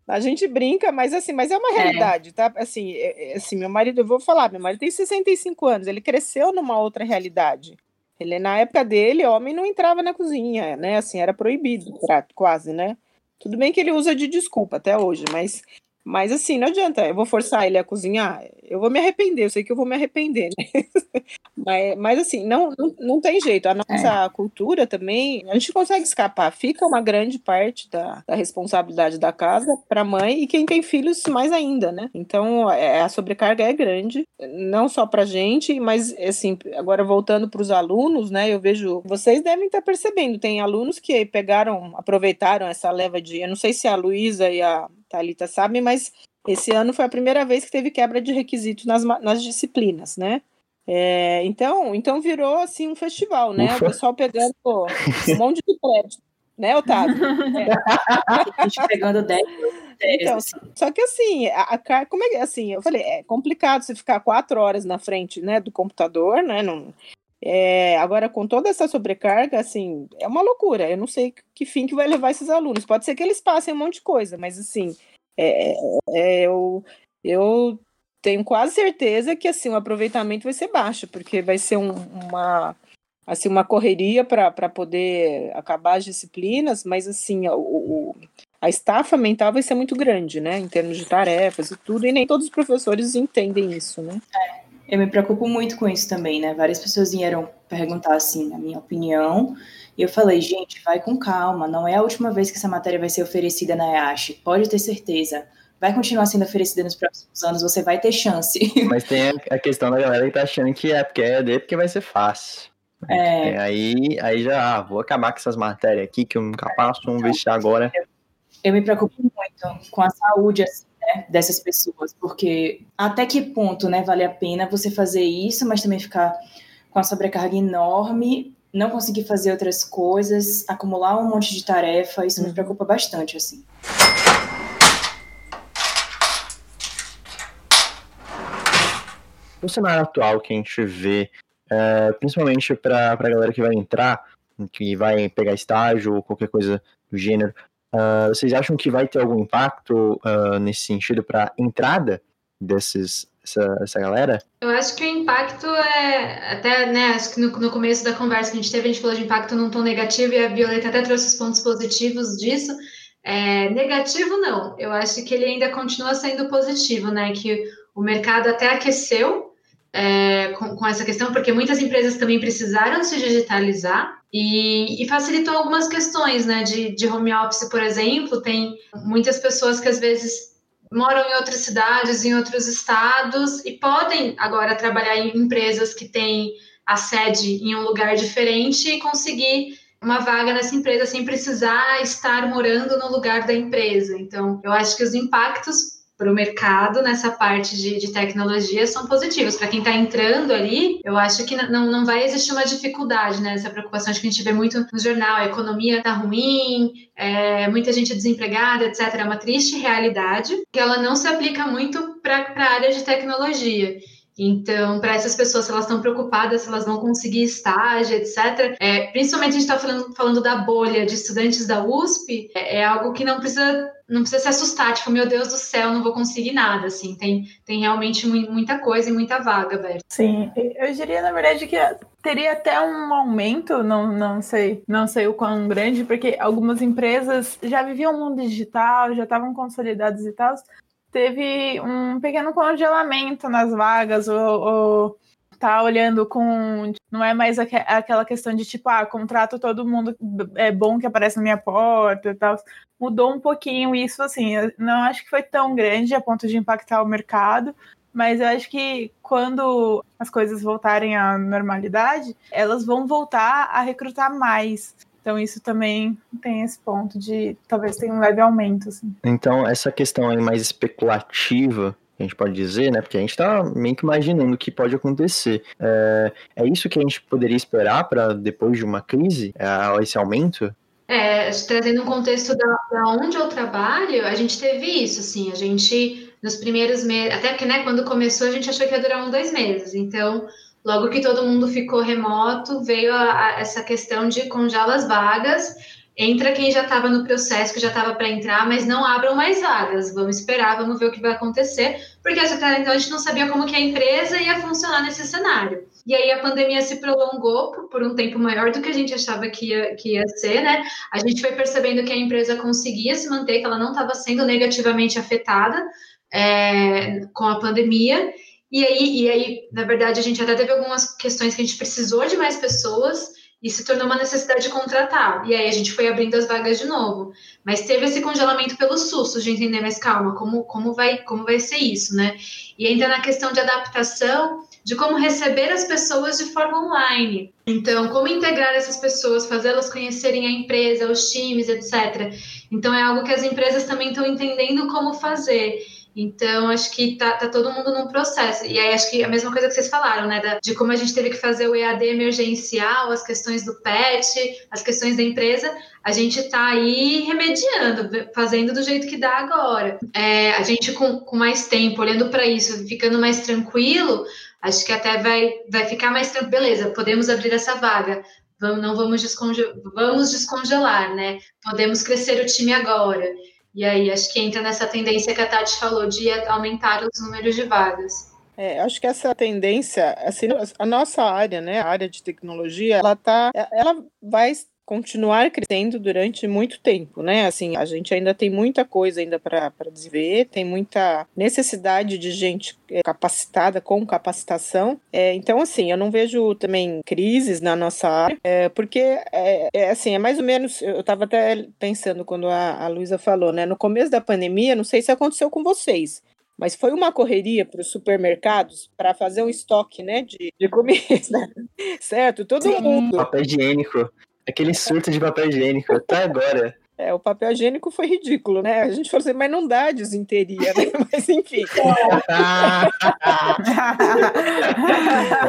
A gente brinca, mas assim, mas é uma é. realidade, é. tá? Assim, é, é, assim, meu marido, eu vou falar, meu marido tem 65 anos, ele cresceu numa outra realidade. Ele, na época dele, homem não entrava na cozinha, né? Assim, era proibido, quase, né? Tudo bem que ele usa de desculpa até hoje, mas mas assim, não adianta, eu vou forçar ele a cozinhar, eu vou me arrepender, eu sei que eu vou me arrepender, né? mas, mas assim, não, não, não tem jeito. A nossa é. cultura também, a gente consegue escapar. Fica uma grande parte da, da responsabilidade da casa para a mãe e quem tem filhos mais ainda, né? Então é, a sobrecarga é grande, não só para gente, mas assim, agora voltando para os alunos, né? Eu vejo, vocês devem estar percebendo, tem alunos que pegaram, aproveitaram essa leva de, eu não sei se a Luísa e a Thalita sabem, mas esse ano foi a primeira vez que teve quebra de requisitos nas, nas disciplinas, né? É, então, então virou assim um festival, né? Ufa. O pessoal pegando um monte de crédito. né, Otávio? É. A gente pegando 10 então, assim. só que assim, a, a, como é que assim, eu falei, é complicado você ficar quatro horas na frente, né, do computador, né, não, é, agora, com toda essa sobrecarga, assim, é uma loucura. Eu não sei que fim que vai levar esses alunos. Pode ser que eles passem um monte de coisa, mas assim, é, é, eu, eu tenho quase certeza que assim o aproveitamento vai ser baixo, porque vai ser um, uma assim uma correria para poder acabar as disciplinas, mas assim o, o, a estafa mental vai ser muito grande, né, em termos de tarefas e tudo, e nem todos os professores entendem isso, né? É. Eu me preocupo muito com isso também, né? Várias pessoas vieram perguntar assim, na minha opinião, e eu falei, gente, vai com calma, não é a última vez que essa matéria vai ser oferecida na EASH, pode ter certeza. Vai continuar sendo oferecida nos próximos anos, você vai ter chance. Mas tem a questão da galera que tá achando que é porque é EAD porque vai ser fácil. É. Aí, aí já, ah, vou acabar com essas matérias aqui que eu nunca passo, vamos ver se agora. Eu, eu me preocupo muito com a saúde, assim, né, dessas pessoas, porque até que ponto, né, vale a pena você fazer isso, mas também ficar com a sobrecarga enorme, não conseguir fazer outras coisas, acumular um monte de tarefa, isso me uhum. preocupa bastante, assim. No cenário atual que a gente vê, é, principalmente para a galera que vai entrar, que vai pegar estágio ou qualquer coisa do gênero, Uh, vocês acham que vai ter algum impacto uh, nesse sentido para entrada desses essa, essa, galera? Eu acho que o impacto é até, né, acho que no, no, começo da conversa que a gente teve, a gente falou de impacto num tom negativo e a Violeta até trouxe os pontos positivos disso. É, negativo não, eu acho que ele ainda continua sendo positivo, né? Que o mercado até aqueceu é, com, com, essa questão, porque muitas empresas também precisaram se digitalizar e, e, facilitou algumas questões, né? De, de home office, por exemplo, tem muitas pessoas que às vezes moram em outras cidades, em outros estados e podem agora trabalhar em empresas que têm a sede em um lugar diferente e conseguir uma vaga nessa empresa sem precisar estar morando no lugar da empresa. Então, eu acho que os impactos para o mercado nessa parte de, de tecnologia são positivos. Para quem está entrando ali, eu acho que não, não vai existir uma dificuldade, né? Essa preocupação que a gente vê muito no jornal, a economia está ruim, é, muita gente desempregada, etc. É uma triste realidade que ela não se aplica muito para a área de tecnologia. Então, para essas pessoas, se elas estão preocupadas, se elas vão conseguir estágio, etc., é, principalmente a gente está falando, falando da bolha de estudantes da USP, é, é, algo que não precisa, não precisa se assustar, tipo, meu Deus do céu, não vou conseguir nada, assim, tem, tem realmente muita coisa e muita vaga, Berto. Sim, eu diria, na verdade, que teria até um aumento, não, não sei, não sei o quão grande, porque algumas empresas já viviam o mundo digital, já estavam consolidadas e tal, teve um pequeno congelamento nas vagas, ou, ou tá olhando com. Não é mais aqu aquela questão de tipo, ah, contrato todo mundo é bom que aparece na minha porta e tal. Mudou um pouquinho isso, assim. não acho que foi tão grande a ponto de impactar o mercado, mas eu acho que quando as coisas voltarem à normalidade, elas vão voltar a recrutar mais. Então isso também tem esse ponto de talvez tenha um leve aumento. Assim. Então essa questão aí mais especulativa a gente pode dizer, né? Porque a gente está meio que imaginando o que pode acontecer. É, é isso que a gente poderia esperar para depois de uma crise, é, esse aumento? É, trazendo um contexto da, da onde eu trabalho, a gente teve isso, assim, a gente nos primeiros meses, até porque, né, quando começou a gente achou que ia durar um, dois meses, então Logo que todo mundo ficou remoto, veio a, a, essa questão de congelar as vagas. Entra quem já estava no processo, que já estava para entrar, mas não abram mais vagas. Vamos esperar, vamos ver o que vai acontecer, porque até então a gente não sabia como que a empresa ia funcionar nesse cenário. E aí a pandemia se prolongou por, um tempo maior do que a gente achava que ia, que ia ser, né? A gente foi percebendo que a empresa conseguia se manter, que ela não estava sendo negativamente afetada é, com a pandemia. E aí, e aí, na verdade, a gente até teve algumas questões que a gente precisou de mais pessoas e se tornou uma necessidade de contratar. E aí a gente foi abrindo as vagas de novo. Mas teve esse congelamento pelo susto de entender, mais calma, como, como, vai, como vai ser isso, né? E ainda na questão de adaptação, de como receber as pessoas de forma online. Então, como integrar essas pessoas, fazê-las conhecerem a empresa, os times, etc. Então, é algo que as empresas também estão entendendo como fazer. Então, acho que tá, tá, todo mundo num processo. E aí, acho que a mesma coisa que vocês falaram, né? Da, de como a gente teve que fazer o EAD emergencial, as questões do PET, as questões da empresa, a gente está aí remediando, fazendo do jeito que dá agora. É, a gente com, com mais tempo, olhando para isso, ficando mais tranquilo, acho que até vai, vai ficar mais tranquilo. Beleza, podemos abrir essa vaga. Vamos, não vamos, vamos descongelar, né? Podemos crescer o time agora. E aí, acho que entra nessa tendência que a Tati falou de aumentar os números de vagas. É, acho que essa tendência, assim, a nossa área, né, a área de tecnologia, ela tá, ela vai continuar crescendo durante muito tempo, né? Assim, a gente ainda tem muita coisa ainda para desenvolver, tem muita necessidade de gente é, capacitada com capacitação. É, então, assim, eu não vejo também crises na nossa área, é, porque é, é, assim, é mais ou menos. Eu estava até pensando quando a, a Luísa falou, né? No começo da pandemia, não sei se aconteceu com vocês, mas foi uma correria para os supermercados para fazer um estoque, né, de, de comida, certo? Todo Sim. mundo. Papel higiênico. Aquele surto de papel higiênico, até agora. É, o papel higiênico foi ridículo, né? A gente falou assim, mas não dá desinteria, né? Mas enfim.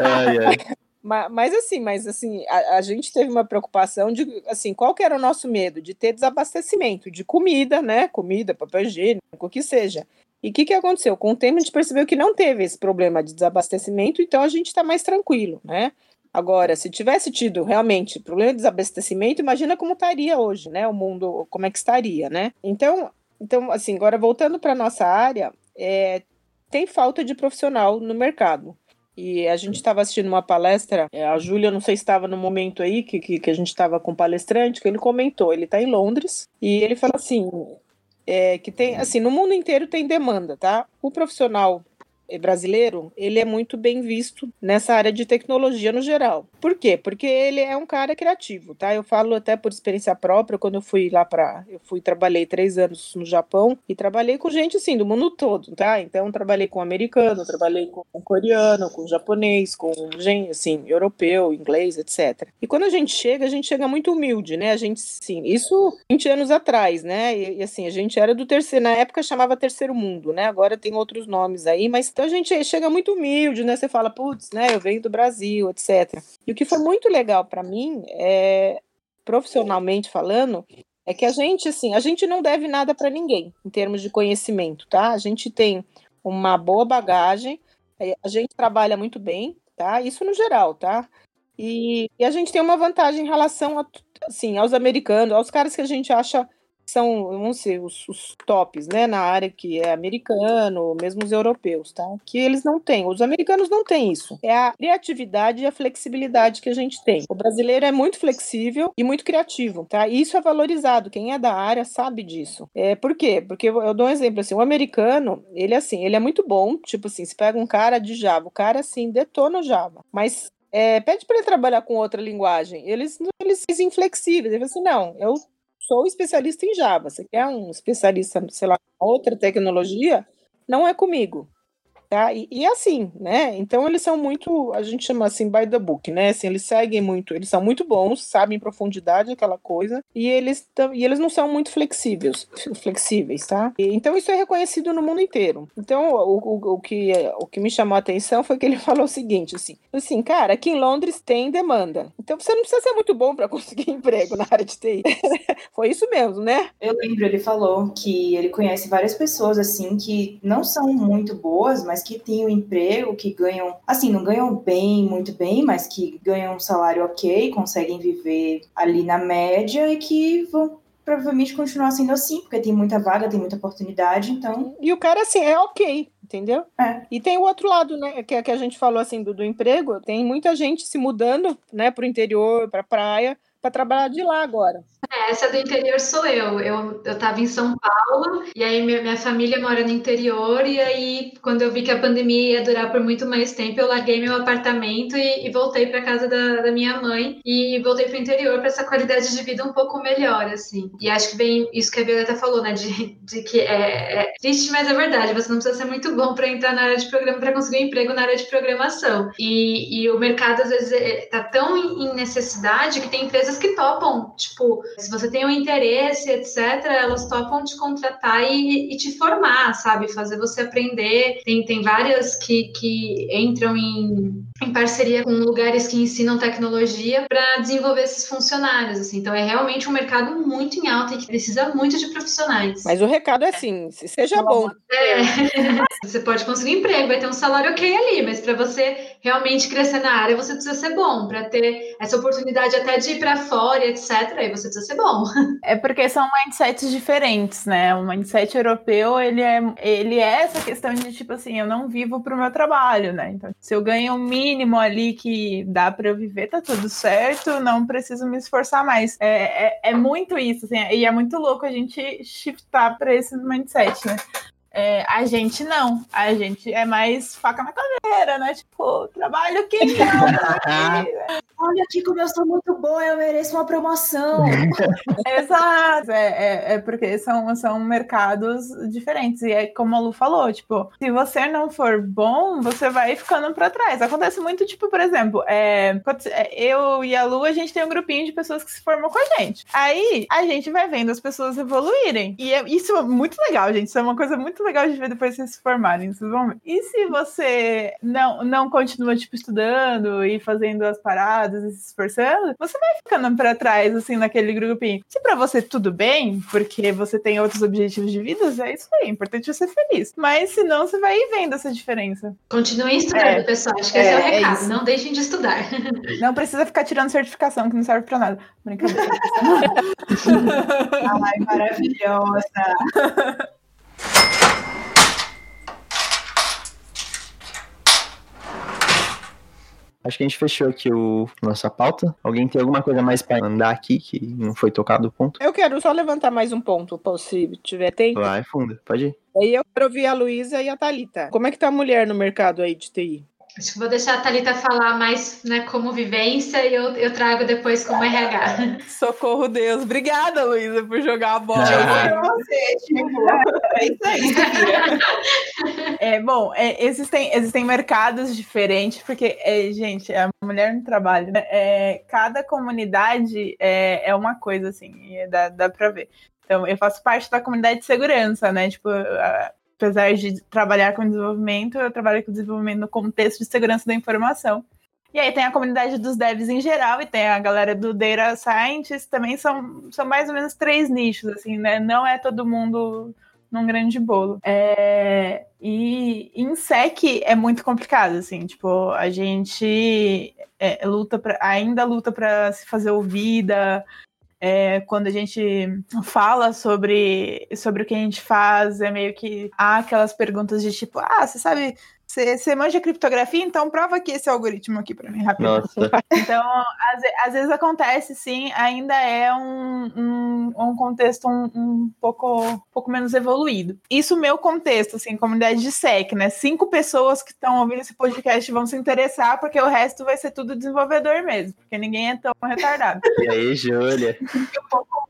ai, ai. Mas, mas, assim, mas assim, a, a, gente teve uma preocupação de assim, qual que era o nosso medo? De ter desabastecimento de comida, né? Comida, papel higiênico, o que seja. E o que, que aconteceu? Com o tempo a gente percebeu que não teve esse problema de desabastecimento, então a gente está mais tranquilo, né? Agora, se tivesse tido realmente problema de desabastecimento, imagina como estaria hoje, né? O mundo, como é que estaria, né? Então, então assim, agora voltando para nossa área, é, tem falta de profissional no mercado. E a gente estava assistindo uma palestra, é, a Júlia, não sei se estava no momento aí que, que, que a gente estava com o palestrante, que ele comentou, ele está em Londres, e ele fala assim, é, que tem, assim, no mundo inteiro tem demanda, tá? O profissional brasileiro, ele é muito bem visto nessa área de tecnologia no geral. Por quê? Porque ele é um cara criativo, tá? Eu falo até por experiência própria, quando eu fui lá para, eu fui trabalhei três anos no Japão e trabalhei com gente assim do mundo todo, tá? Então trabalhei com americano, trabalhei com coreano, com japonês, com gente assim europeu, inglês, etc. E quando a gente chega, a gente chega muito humilde, né? A gente, sim, isso 20 anos atrás, né? E, e assim a gente era do terceiro, na época chamava terceiro mundo, né? Agora tem outros nomes aí, mas então a gente chega muito humilde, né? Você fala, putz, né? Eu venho do Brasil, etc. E o que foi muito legal para mim, é, profissionalmente falando, é que a gente, assim, a gente não deve nada para ninguém em termos de conhecimento, tá? A gente tem uma boa bagagem, é, a gente trabalha muito bem, tá? Isso no geral, tá? E, e a gente tem uma vantagem em relação a, assim, aos americanos, aos caras que a gente acha são, vamos ser, os, os, tops, né, na área que é americano, mesmo os europeus, tá? Que eles não têm. Os americanos não têm isso. É a criatividade e a flexibilidade que a gente tem. O brasileiro é muito flexível e muito criativo, tá? E isso é valorizado. Quem é da área sabe disso. É, por quê? Porque eu dou um exemplo assim, o americano, ele assim, ele é muito bom, tipo assim, se pega um cara de Java, o cara assim detona o Java, mas é, pede para ele trabalhar com outra linguagem. Eles, eles são inflexíveis. Ele fala assim: não, eu sou especialista em Java. Você quer um especialista, sei lá, outra tecnologia? Não é comigo. Tá? E, e, assim, né? Então eles são muito, a gente chama assim by the book, né? Assim, eles seguem muito, eles são muito bons, sabem em profundidade aquela coisa, e eles, e eles não são muito flexíveis, flexíveis, tá? E, então isso é reconhecido no mundo inteiro. Então o, o, o, que, o que me chamou a atenção foi que ele falou o seguinte, assim, assim, cara, aqui em Londres tem demanda, então você não precisa ser muito bom para conseguir emprego na área de TI. foi isso mesmo, né? Eu lembro, ele falou que ele conhece várias pessoas assim que não são muito boas, mas que têm um emprego, que ganham, assim, não ganham bem, muito bem, mas que ganham um salário ok, conseguem viver ali na média e que vão provavelmente continuar sendo assim, porque tem muita vaga, tem muita oportunidade, então. E o cara, assim, é ok, entendeu? É. E tem o outro lado, né, que, que a gente falou, assim, do, do emprego, tem muita gente se mudando, né, pro interior, pra praia, para trabalhar de lá agora. É, essa do interior sou eu. Eu estava em São Paulo e aí minha, minha, família mora no interior e aí quando eu vi que a pandemia ia durar por muito mais tempo, eu larguei meu apartamento e, e voltei para casa da, da, minha mãe e voltei para o interior para essa qualidade de vida um pouco melhor, assim. E acho que bem isso que a Violeta falou, né, de, de que é, é triste, mas é verdade. Você não precisa ser muito bom para entrar na área de programa para conseguir um emprego na área de programação. E, e o mercado às vezes está é, tão em necessidade que tem empresas que topam, tipo, se você tem um interesse, etc., elas topam te contratar e, e te formar, sabe? Fazer você aprender. Tem, tem várias que, que entram em, em parceria com lugares que ensinam tecnologia para desenvolver esses funcionários. Assim. Então, é realmente um mercado muito em alta e que precisa muito de profissionais. Mas o recado é assim: seja bom. É. Você pode conseguir emprego, vai ter um salário ok ali, mas para você realmente crescer na área, você precisa ser bom. Para ter essa oportunidade até de ir para fora, etc., aí você precisa ser bom. É porque são mindsets diferentes, né? O mindset europeu, ele é, ele é essa questão de tipo assim, eu não vivo para o meu trabalho, né? Então, se eu ganho o um mínimo ali que dá para eu viver, tá tudo certo, não preciso me esforçar mais. É, é, é muito isso, assim, e é muito louco a gente shiftar para esse mindset, né? É, a gente não, a gente é mais faca na caveira, né? Tipo, trabalho que Olha aqui como eu sou muito boa, eu mereço uma promoção. Exato, é, é, é, porque são, são mercados diferentes. E é como a Lu falou, tipo, se você não for bom, você vai ficando para trás. Acontece muito, tipo, por exemplo, é, é, eu e a Lu, a gente tem um grupinho de pessoas que se formam com a gente. Aí a gente vai vendo as pessoas evoluírem. E é, isso é muito legal, gente. Isso é uma coisa muito legal de ver depois vocês se formarem. Vocês vão ver. E se você não, não continua, tipo, estudando e fazendo as paradas e se esforçando, você vai ficando para trás, assim, naquele grupinho. Se para você tudo bem, porque você tem outros objetivos de vida, é isso aí. É importante você ser feliz. Mas se não, você vai vendo essa diferença. Continuem estudando, é, pessoal. Acho que é, esse é o é recado. É não deixem de estudar. Não precisa ficar tirando certificação, que não serve para nada. Brincadeira. Ai, maravilhosa. Acho que a gente fechou aqui o nossa pauta. Alguém tem alguma coisa mais para andar aqui que não foi tocado o ponto? Eu quero só levantar mais um ponto, se tiver tempo. Vai, funda, pode ir. Aí eu quero ouvir a Luísa e a Talita. Como é que tá a mulher no mercado aí de TI? Acho que vou deixar a Thalita falar mais né, como vivência e eu, eu trago depois como RH. Socorro Deus. Obrigada, Luísa, por jogar a bola. Ah. Você, tipo, é isso aí. é, bom, é, existem, existem mercados diferentes, porque, é, gente, a mulher no trabalho, né? É, cada comunidade é, é uma coisa, assim, dá, dá pra ver. Então, eu faço parte da comunidade de segurança, né? Tipo, apesar de trabalhar com desenvolvimento, eu trabalho com desenvolvimento no contexto de segurança da informação. E aí tem a comunidade dos devs em geral e tem a galera do data scientist, também são, são mais ou menos três nichos, assim, né? Não é todo mundo num grande bolo. É, e em SEC é muito complicado, assim, tipo, a gente é, luta pra, ainda luta para se fazer ouvida, é, quando a gente fala sobre, sobre o que a gente faz, é meio que há aquelas perguntas de tipo, ah, você sabe você manja criptografia, então prova aqui esse algoritmo aqui para mim rápido. Nossa. Então, às, às, vezes acontece, sim, ainda é um, um, um contexto um, um, pouco, um pouco menos evoluído. Isso meu contexto, assim, comunidade de SEC, né? Cinco pessoas que estão ouvindo esse podcast vão se interessar, porque o resto vai ser tudo desenvolvedor mesmo, porque ninguém é tão retardado. E aí, Júlia? Um pouco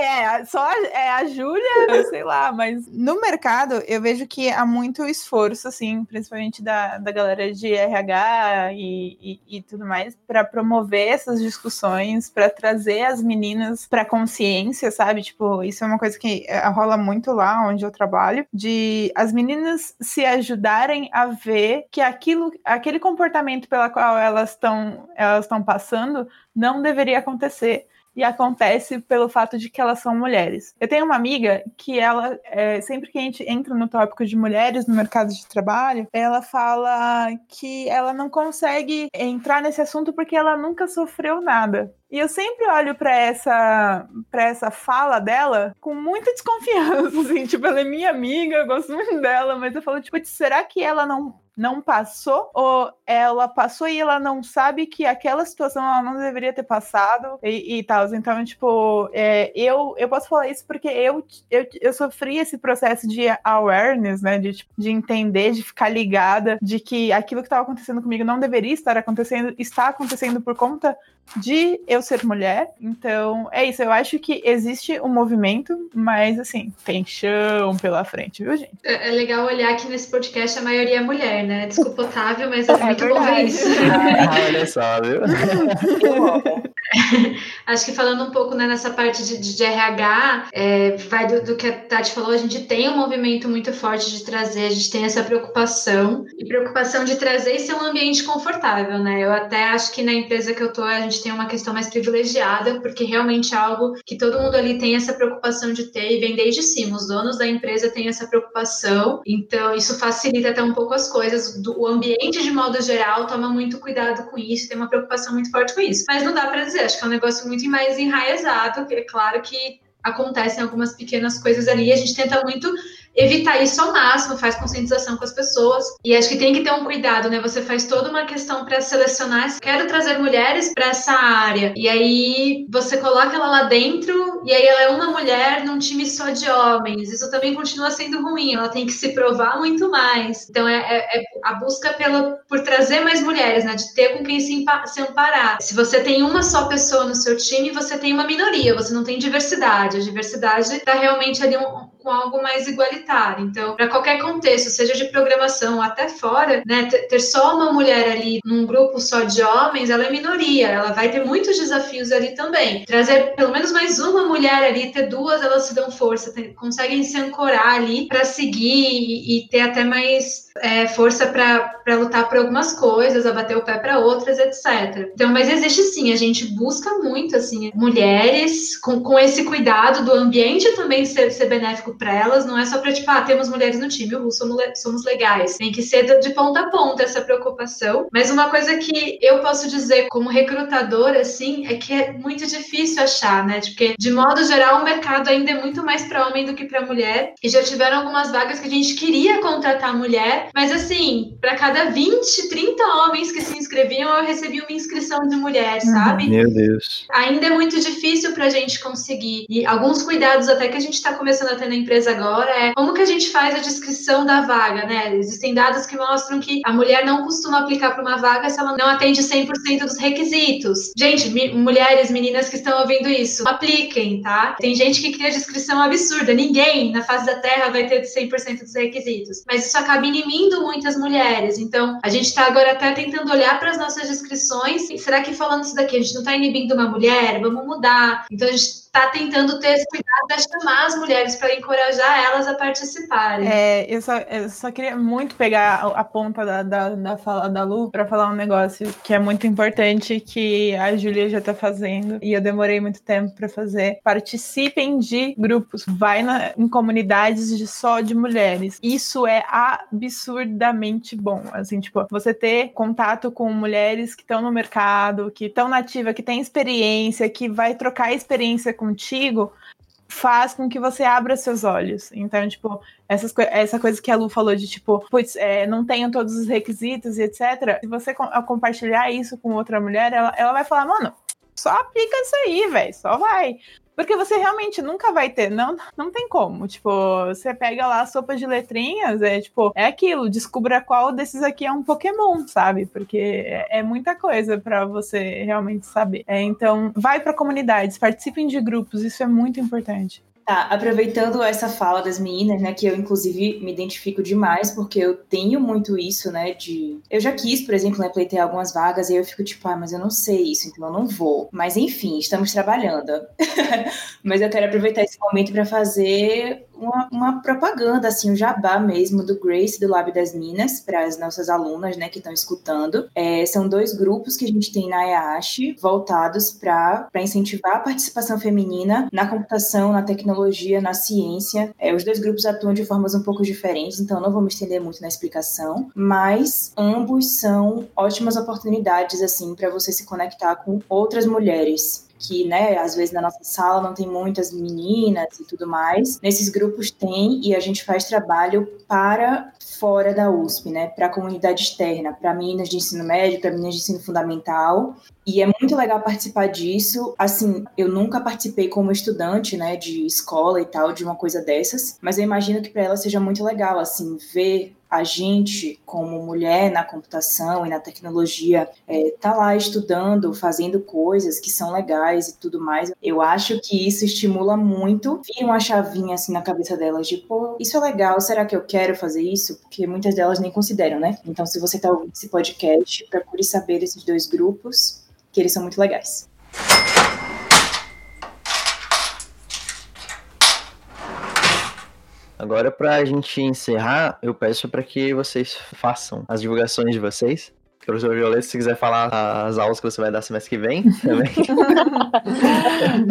é, só é a Júlia, sei lá, mas no mercado eu vejo que há muito esforço, assim, principalmente da, da galera de RH e, e, e tudo mais, para promover essas discussões, para trazer as meninas para consciência, sabe? Tipo, isso é uma coisa que eh, rola muito lá onde eu trabalho, de as meninas se ajudarem a ver que aquilo, aquele comportamento pela qual elas estão elas estão passando não deveria acontecer e acontece pelo fato de que elas são mulheres. Eu tenho uma amiga que ela, é, sempre que a gente entra no tópico de mulheres no mercado de trabalho, ela fala que ela não consegue entrar nesse assunto porque ela nunca sofreu nada. E eu sempre olho para essa para essa fala dela com muita desconfiança, assim, tipo, ela é minha amiga, eu gosto muito dela, mas eu falo, tipo, será que ela não não passou ou ela passou e ela não sabe que aquela situação ela não deveria ter passado e, e tal. Então, tipo, é, eu, eu posso falar isso porque eu, eu, eu sofri esse processo de awareness, né? De, tipo, de entender, de ficar ligada, de que aquilo que estava acontecendo comigo não deveria estar acontecendo, está acontecendo por conta de eu ser mulher. Então, é isso. Eu acho que existe um movimento, mas assim, tem chão pela frente, viu, gente? É, é legal olhar que nesse podcast a maioria é mulher, né? Desculpa, Otávio, mas é, é muito verdade. bom ver isso. Ah, olha só, viu? Acho que falando um pouco né, nessa parte de, de RH, é, vai do, do, que a Tati falou, a gente tem um movimento muito forte de trazer, a gente tem essa preocupação, e preocupação de trazer e ser um ambiente confortável, né? Eu até acho que na empresa que eu tô, a gente tem uma questão mais privilegiada, porque realmente é algo que todo mundo ali tem essa preocupação de ter, e vem desde cima, os donos da empresa têm essa preocupação, então isso facilita até um pouco as coisas, do, o ambiente de modo geral toma muito cuidado com isso, tem uma preocupação muito forte com isso. Mas não dá para dizer, acho que é um negócio muito mais enraizado, é claro que acontecem algumas pequenas coisas ali, a gente tenta muito evitar isso ao máximo, faz conscientização com as pessoas. E acho que tem que ter um cuidado, né? Você faz toda uma questão para selecionar, quero trazer mulheres para essa área. E aí você coloca ela lá dentro e aí ela é uma mulher num time só de homens. Isso também continua sendo ruim, ela tem que se provar muito mais. Então é, é, é a busca pela, por trazer mais mulheres, né? De ter com quem se, se amparar. Se você tem uma só pessoa no seu time, você tem uma minoria, você não tem diversidade. A diversidade está realmente ali um, com algo mais igualitário. Então, para qualquer contexto, seja de programação até fora, né, ter só uma mulher ali num grupo só de homens, ela é minoria, ela vai ter muitos desafios ali também. Trazer pelo menos mais uma mulher ali, ter duas, elas se dão força, tem, conseguem se ancorar ali para seguir e, e ter até mais é, força para lutar por algumas coisas, a bater o pé para outras, etc. Então, mas existe sim, a gente busca muito assim mulheres com, com esse cuidado do ambiente também ser, ser benéfico para elas, não é só para tipo, ah, temos mulheres no time, uhul, somos, somos legais. Tem que ser de ponta a ponta essa preocupação. Mas uma coisa que eu posso dizer como recrutadora, assim, é que é muito difícil achar, né? Porque, de modo geral, o mercado ainda é muito mais para homem do que para mulher. E já tiveram algumas vagas que a gente queria contratar mulher, mas assim, para cada 20, 30 homens que se inscreviam, eu recebi uma inscrição de mulher, uhum. sabe? Meu Deus. Ainda é muito difícil para a gente conseguir. E alguns cuidados até que a gente está começando a ter na empresa agora é como que a gente faz a descrição da vaga, né? Existem dados que mostram que a mulher não costuma aplicar para uma vaga se ela não atende 100% dos requisitos. Gente, mulheres, meninas que estão ouvindo isso, apliquem, tá? Tem gente que cria descrição absurda. Ninguém na face da Terra vai ter 100% dos requisitos. Mas isso acaba inimigo inibindo muitas mulheres. Então, a gente está agora até tentando olhar para as nossas descrições. Será que falando isso daqui, a gente não está inibindo uma mulher? Vamos mudar. Então, a gente está tentando ter esse cuidado de chamar as mulheres para encorajar elas a participarem. É, eu só, eu só queria muito pegar a, a ponta da, da, da, fala da Lu para falar um negócio que é muito importante que a Júlia já está fazendo e eu demorei muito tempo para fazer. Participem de grupos, vai na, em comunidades de só de mulheres. Isso é absurdamente bom. Assim, tipo, você ter contato com mulheres que estão no mercado, que estão nativa, que têm experiência, que vai trocar experiência contigo faz com que você abra seus olhos. Então, tipo, essas co essa coisa que a Lu falou de, tipo, putz, é, não tenho todos os requisitos e etc. Se você co compartilhar isso com outra mulher, ela, ela vai falar, mano, só aplica isso aí, velho, só vai. Porque você realmente nunca vai ter, não, não tem como. Tipo, você pega lá a sopa de letrinhas, é tipo, é aquilo, descubra qual desses aqui é um Pokémon, sabe? Porque é, é muita coisa para você realmente saber. É, então, vai para comunidades, participem de grupos, isso é muito importante. Tá, aproveitando essa fala das meninas, né, que eu inclusive me identifico demais, porque eu tenho muito isso, né, de... Eu já quis, por exemplo, né, pleitear algumas vagas, e eu fico tipo, ah, mas eu não sei isso, então eu não vou. Mas enfim, estamos trabalhando. mas eu quero aproveitar esse momento para fazer uma, uma, propaganda, assim, um jabá mesmo do Grace, do Lab das Minas, para as nossas alunas, né, que estão escutando. É, são dois grupos que a gente tem na EASH, voltados para incentivar a participação feminina na computação, na tecnologia, na ciência. É, os dois grupos atuam de formas um pouco diferentes, então não vou me estender muito na explicação, mas ambos são ótimas oportunidades, assim, para você se conectar com outras mulheres que, né, às vezes na nossa sala não tem muitas meninas e tudo mais. Nesses grupos tem e a gente faz trabalho para fora da USP, né, para a comunidade externa, para meninas de ensino médio, para meninas de ensino fundamental. E é muito legal participar disso. Assim, eu nunca participei como estudante, né, de escola e tal, de uma coisa dessas, mas eu imagino que para ela seja muito legal, assim, ver a gente, como mulher na computação e na tecnologia, é, tá lá estudando, fazendo coisas que são legais e tudo mais. Eu acho que isso estimula muito, vira uma chavinha assim na cabeça delas de, pô, isso é legal, será que eu quero fazer isso? Porque muitas delas nem consideram, né? Então, se você tá ouvindo esse podcast, procure saber esses dois grupos, que eles são muito legais. Agora, pra gente encerrar, eu peço para que vocês façam as divulgações de vocês. Professor Violeta, se quiser falar as aulas que você vai dar semestre que vem também.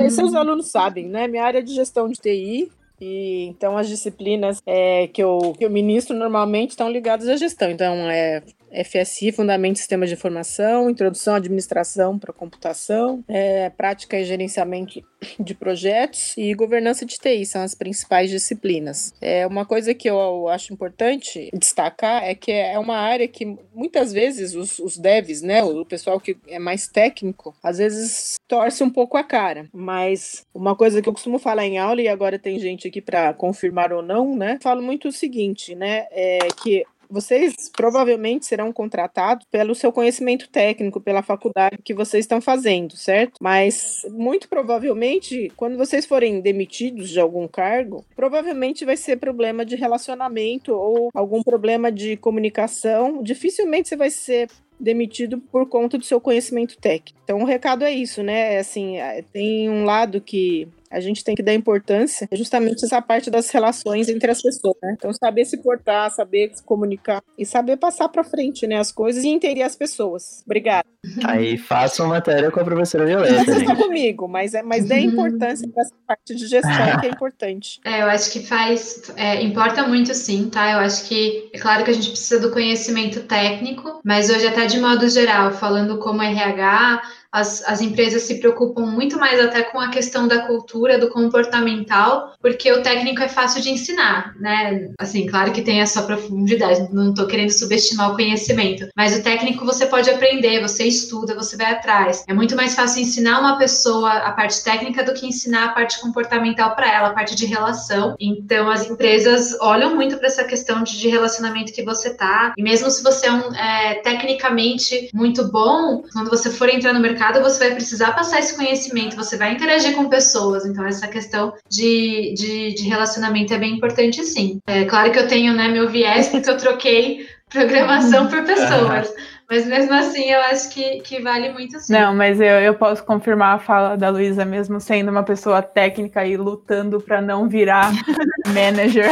Esses os alunos sabem, né? Minha área é de gestão de TI, e então as disciplinas é, que, eu, que eu ministro normalmente estão ligadas à gestão. Então é FSI, Fundamento de Sistemas de Informação, Introdução à Administração para Computação, é, Prática e Gerenciamento de Projetos e Governança de TI são as principais disciplinas. É uma coisa que eu acho importante destacar é que é uma área que muitas vezes os, os devs, né, o pessoal que é mais técnico, às vezes torce um pouco a cara. Mas uma coisa que eu costumo falar em aula e agora tem gente aqui para confirmar ou não, né? Falo muito o seguinte, né? É que vocês provavelmente serão contratados pelo seu conhecimento técnico, pela faculdade que vocês estão fazendo, certo? Mas muito provavelmente, quando vocês forem demitidos de algum cargo, provavelmente vai ser problema de relacionamento ou algum problema de comunicação. Dificilmente você vai ser demitido por conta do seu conhecimento técnico. Então o recado é isso, né? É assim, é, tem um lado que a gente tem que dar importância é justamente essa parte das relações entre as pessoas, né? Então, saber se portar, saber se comunicar e saber passar para frente, né, as coisas e entender as pessoas. Obrigada. Aí façam matéria com a professora Violeta. Não comigo, mas é, mas dê importância para essa parte de gestão que é importante. É, eu acho que faz, é, importa muito sim, tá? Eu acho que é claro que a gente precisa do conhecimento técnico, mas hoje até de modo geral, falando como RH, as, as empresas se preocupam muito mais até com a questão da cultura, do comportamental, porque o técnico é fácil de ensinar, né? Assim, claro que tem a sua profundidade, não estou querendo subestimar o conhecimento, mas o técnico você pode aprender, você estuda, você vai atrás. É muito mais fácil ensinar uma pessoa a parte técnica do que ensinar a parte comportamental para ela, a parte de relação. Então, as empresas olham muito para essa questão de relacionamento que você tá, e mesmo se você é, um, é tecnicamente muito bom, quando você for entrar no mercado, mercado, você vai precisar passar esse conhecimento, você vai interagir com pessoas. Então, essa questão de, de, de relacionamento é bem importante, sim. É claro que eu tenho né, meu viés, porque eu troquei programação por pessoas. Mas mesmo assim, eu acho que, que vale muito sim. Não, mas eu, eu posso confirmar a fala da Luísa, mesmo sendo uma pessoa técnica e lutando para não virar manager.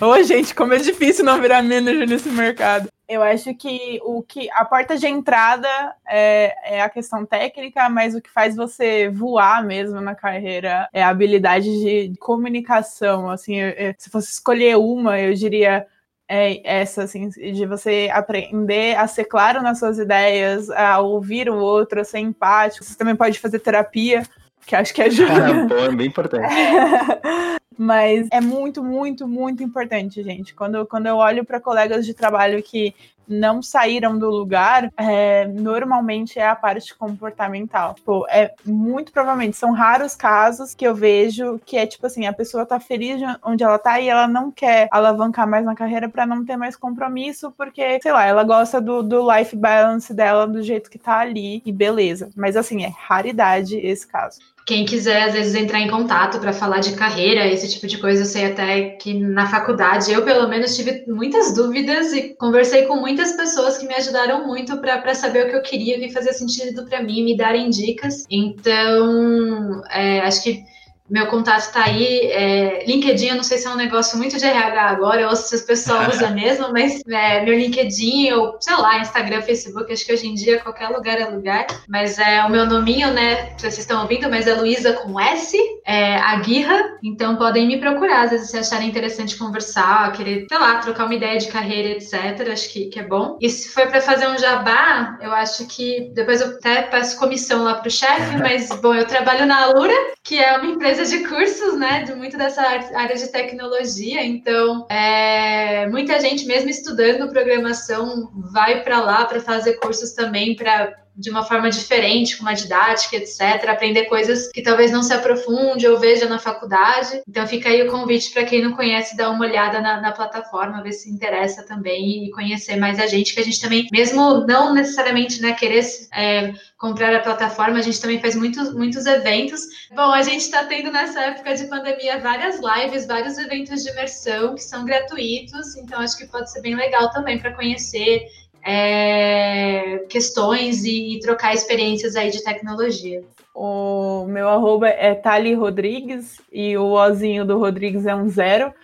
Ô, gente, como é difícil não virar manager nesse mercado. Eu acho que o que a porta de entrada é, é, a questão técnica, mas o que faz você voar mesmo na carreira é a habilidade de comunicação. Assim, eu, eu, se fosse escolher uma, eu diria é essa, assim, de você aprender a ser claro nas suas ideias, a ouvir o outro, a ser empático. Você também pode fazer terapia, que acho que ajuda. Pô, é bem importante. Mas é muito, muito, muito importante, gente. Quando, quando eu olho para colegas de trabalho que não saíram do lugar, é, normalmente é a parte comportamental. Tipo, é muito provavelmente, são raros casos que eu vejo que é tipo assim, a pessoa tá feliz onde ela tá e ela não quer alavancar mais na carreira para não ter mais compromisso, porque, sei lá, ela gosta do, do life balance dela do jeito que tá ali e beleza. Mas assim, é raridade esse caso. Quem quiser, às vezes, entrar em contato para falar de carreira, esse tipo de coisa, eu sei até que na faculdade eu, pelo menos, tive muitas dúvidas e conversei com muitas pessoas que me ajudaram muito para saber o que eu queria, que fazia sentido para mim, me darem dicas. Então, é, acho que meu contato está aí. É, LinkedIn, eu não sei se é um negócio muito de RH agora, ou se o pessoal usa mesmo, mas é, meu LinkedIn, ou sei lá, Instagram, Facebook, acho que hoje em dia qualquer lugar é lugar. Mas é o meu nominho, né? Se vocês estão ouvindo, mas é Luísa com S, é Aguirra. Então podem me procurar, às vezes se acharem interessante conversar, querer, sei lá, trocar uma ideia de carreira, etc. Acho que, que é bom. E se for para fazer um jabá, eu acho que depois eu até peço comissão lá pro chefe, mas bom, eu trabalho na Alura, que é uma empresa de cursos, né, de muito dessa área de tecnologia. Então, é, muita gente, mesmo estudando programação, vai para lá para fazer cursos também para de uma forma diferente, com uma didática, etc. Aprender coisas que talvez não se aprofunde ou veja na faculdade. Então fica aí o convite para quem não conhece, dar uma olhada na, na, plataforma, ver se interessa também e conhecer mais a gente, que a gente também, mesmo não necessariamente né, querer é, comprar a plataforma, a gente também faz muitos, muitos eventos. Bom, a gente está tendo nessa época de pandemia várias lives, vários eventos de imersão que são gratuitos, então acho que pode ser bem legal também para conhecer é, questões e, e, trocar experiências aí de tecnologia. O meu arroba é Tali Rodrigues e o ozinho do Rodrigues é um zero.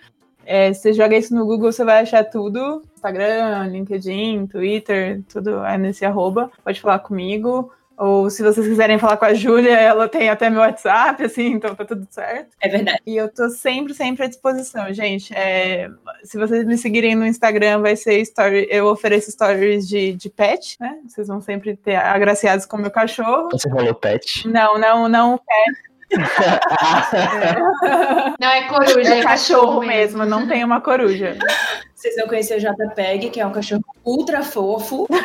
É, você joga isso no Google, você vai achar tudo. Instagram, LinkedIn, Twitter, tudo é nesse arroba. Pode falar comigo. Ou se vocês quiserem falar com a Júlia, ela tem até meu WhatsApp, assim, então tá tudo certo. É verdade. E eu tô sempre, sempre à disposição, gente. É, se vocês me seguirem no Instagram, vai ser story. Eu ofereço stories de, de pet, né? Vocês vão sempre ter agraciados com o meu cachorro. Você falou pet. Não, não, não pet. Não, é coruja, É é, cachorro mesmo, não tem uma coruja. Vocês vão conhecer o JPEG, que é um cachorro ultra fofo.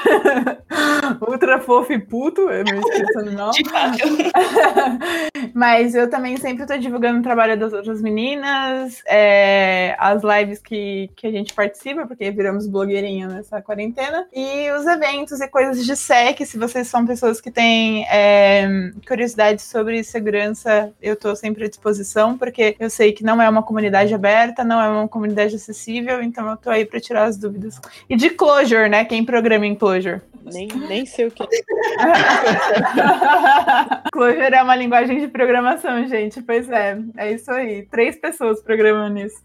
Ultra fofo e puto, eu não esqueço o nome. Mas eu também sempre estou divulgando o trabalho das outras meninas, é, as lives que, que a gente participa, porque viramos blogueirinha nessa quarentena, e os eventos e coisas de SEC, se vocês são pessoas que têm é, curiosidade sobre segurança, eu estou sempre à disposição, porque eu sei que não é uma comunidade aberta, não é uma comunidade acessível, então eu estou aí para tirar as dúvidas. E de Clojure, né? Quem programa em Clojure? Nem, nem sei o que é. Clojure é uma linguagem de programação, gente. Pois é, é isso aí. Três pessoas programando isso.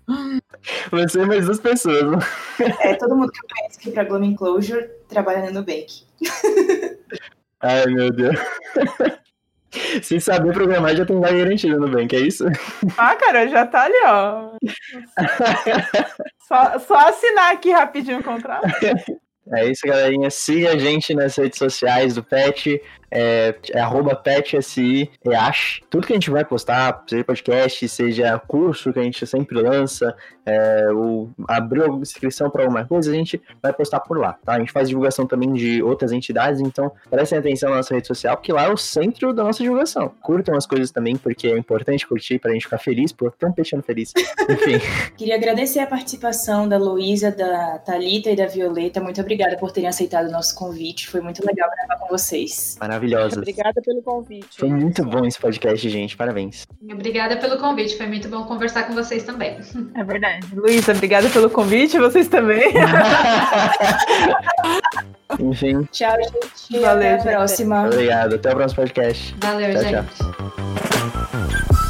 Você e mais duas pessoas. É, todo mundo que eu conheço aqui pra Gloom Enclosure trabalha no Nubank. Ai, meu Deus. Se saber programar, já tem vaga garantida no Bank, é isso? Ah, cara, já tá ali, ó. Só, só assinar aqui rapidinho o contrato. É isso, galerinha. Siga a gente nas redes sociais do PET, é, é arroba PETSI, EASH. Tudo que a gente vai postar, seja podcast, seja curso que a gente sempre lança, é, ou abriu alguma inscrição para alguma coisa, a gente vai postar por lá, tá? A gente faz divulgação também de outras entidades, então prestem atenção na nossa rede social, porque lá é o centro da nossa divulgação. Curtam as coisas também, porque é importante curtir pra gente ficar feliz, pô, tão peixando feliz. Enfim. Queria agradecer a participação da Luísa, da Thalita e da Violeta. Muito obrigada por terem aceitado o nosso convite. Foi muito legal gravar com vocês. Maravilhosas. Obrigada pelo convite. Foi muito bom esse podcast, gente. Parabéns. Obrigada pelo convite, foi muito bom conversar com vocês também. É verdade. Luísa, obrigada pelo convite, vocês também. Enfim, Tchau, gente. Valeu, Até a próxima. obrigado. Até o próximo podcast. Valeu, Tchau, gente. tchau.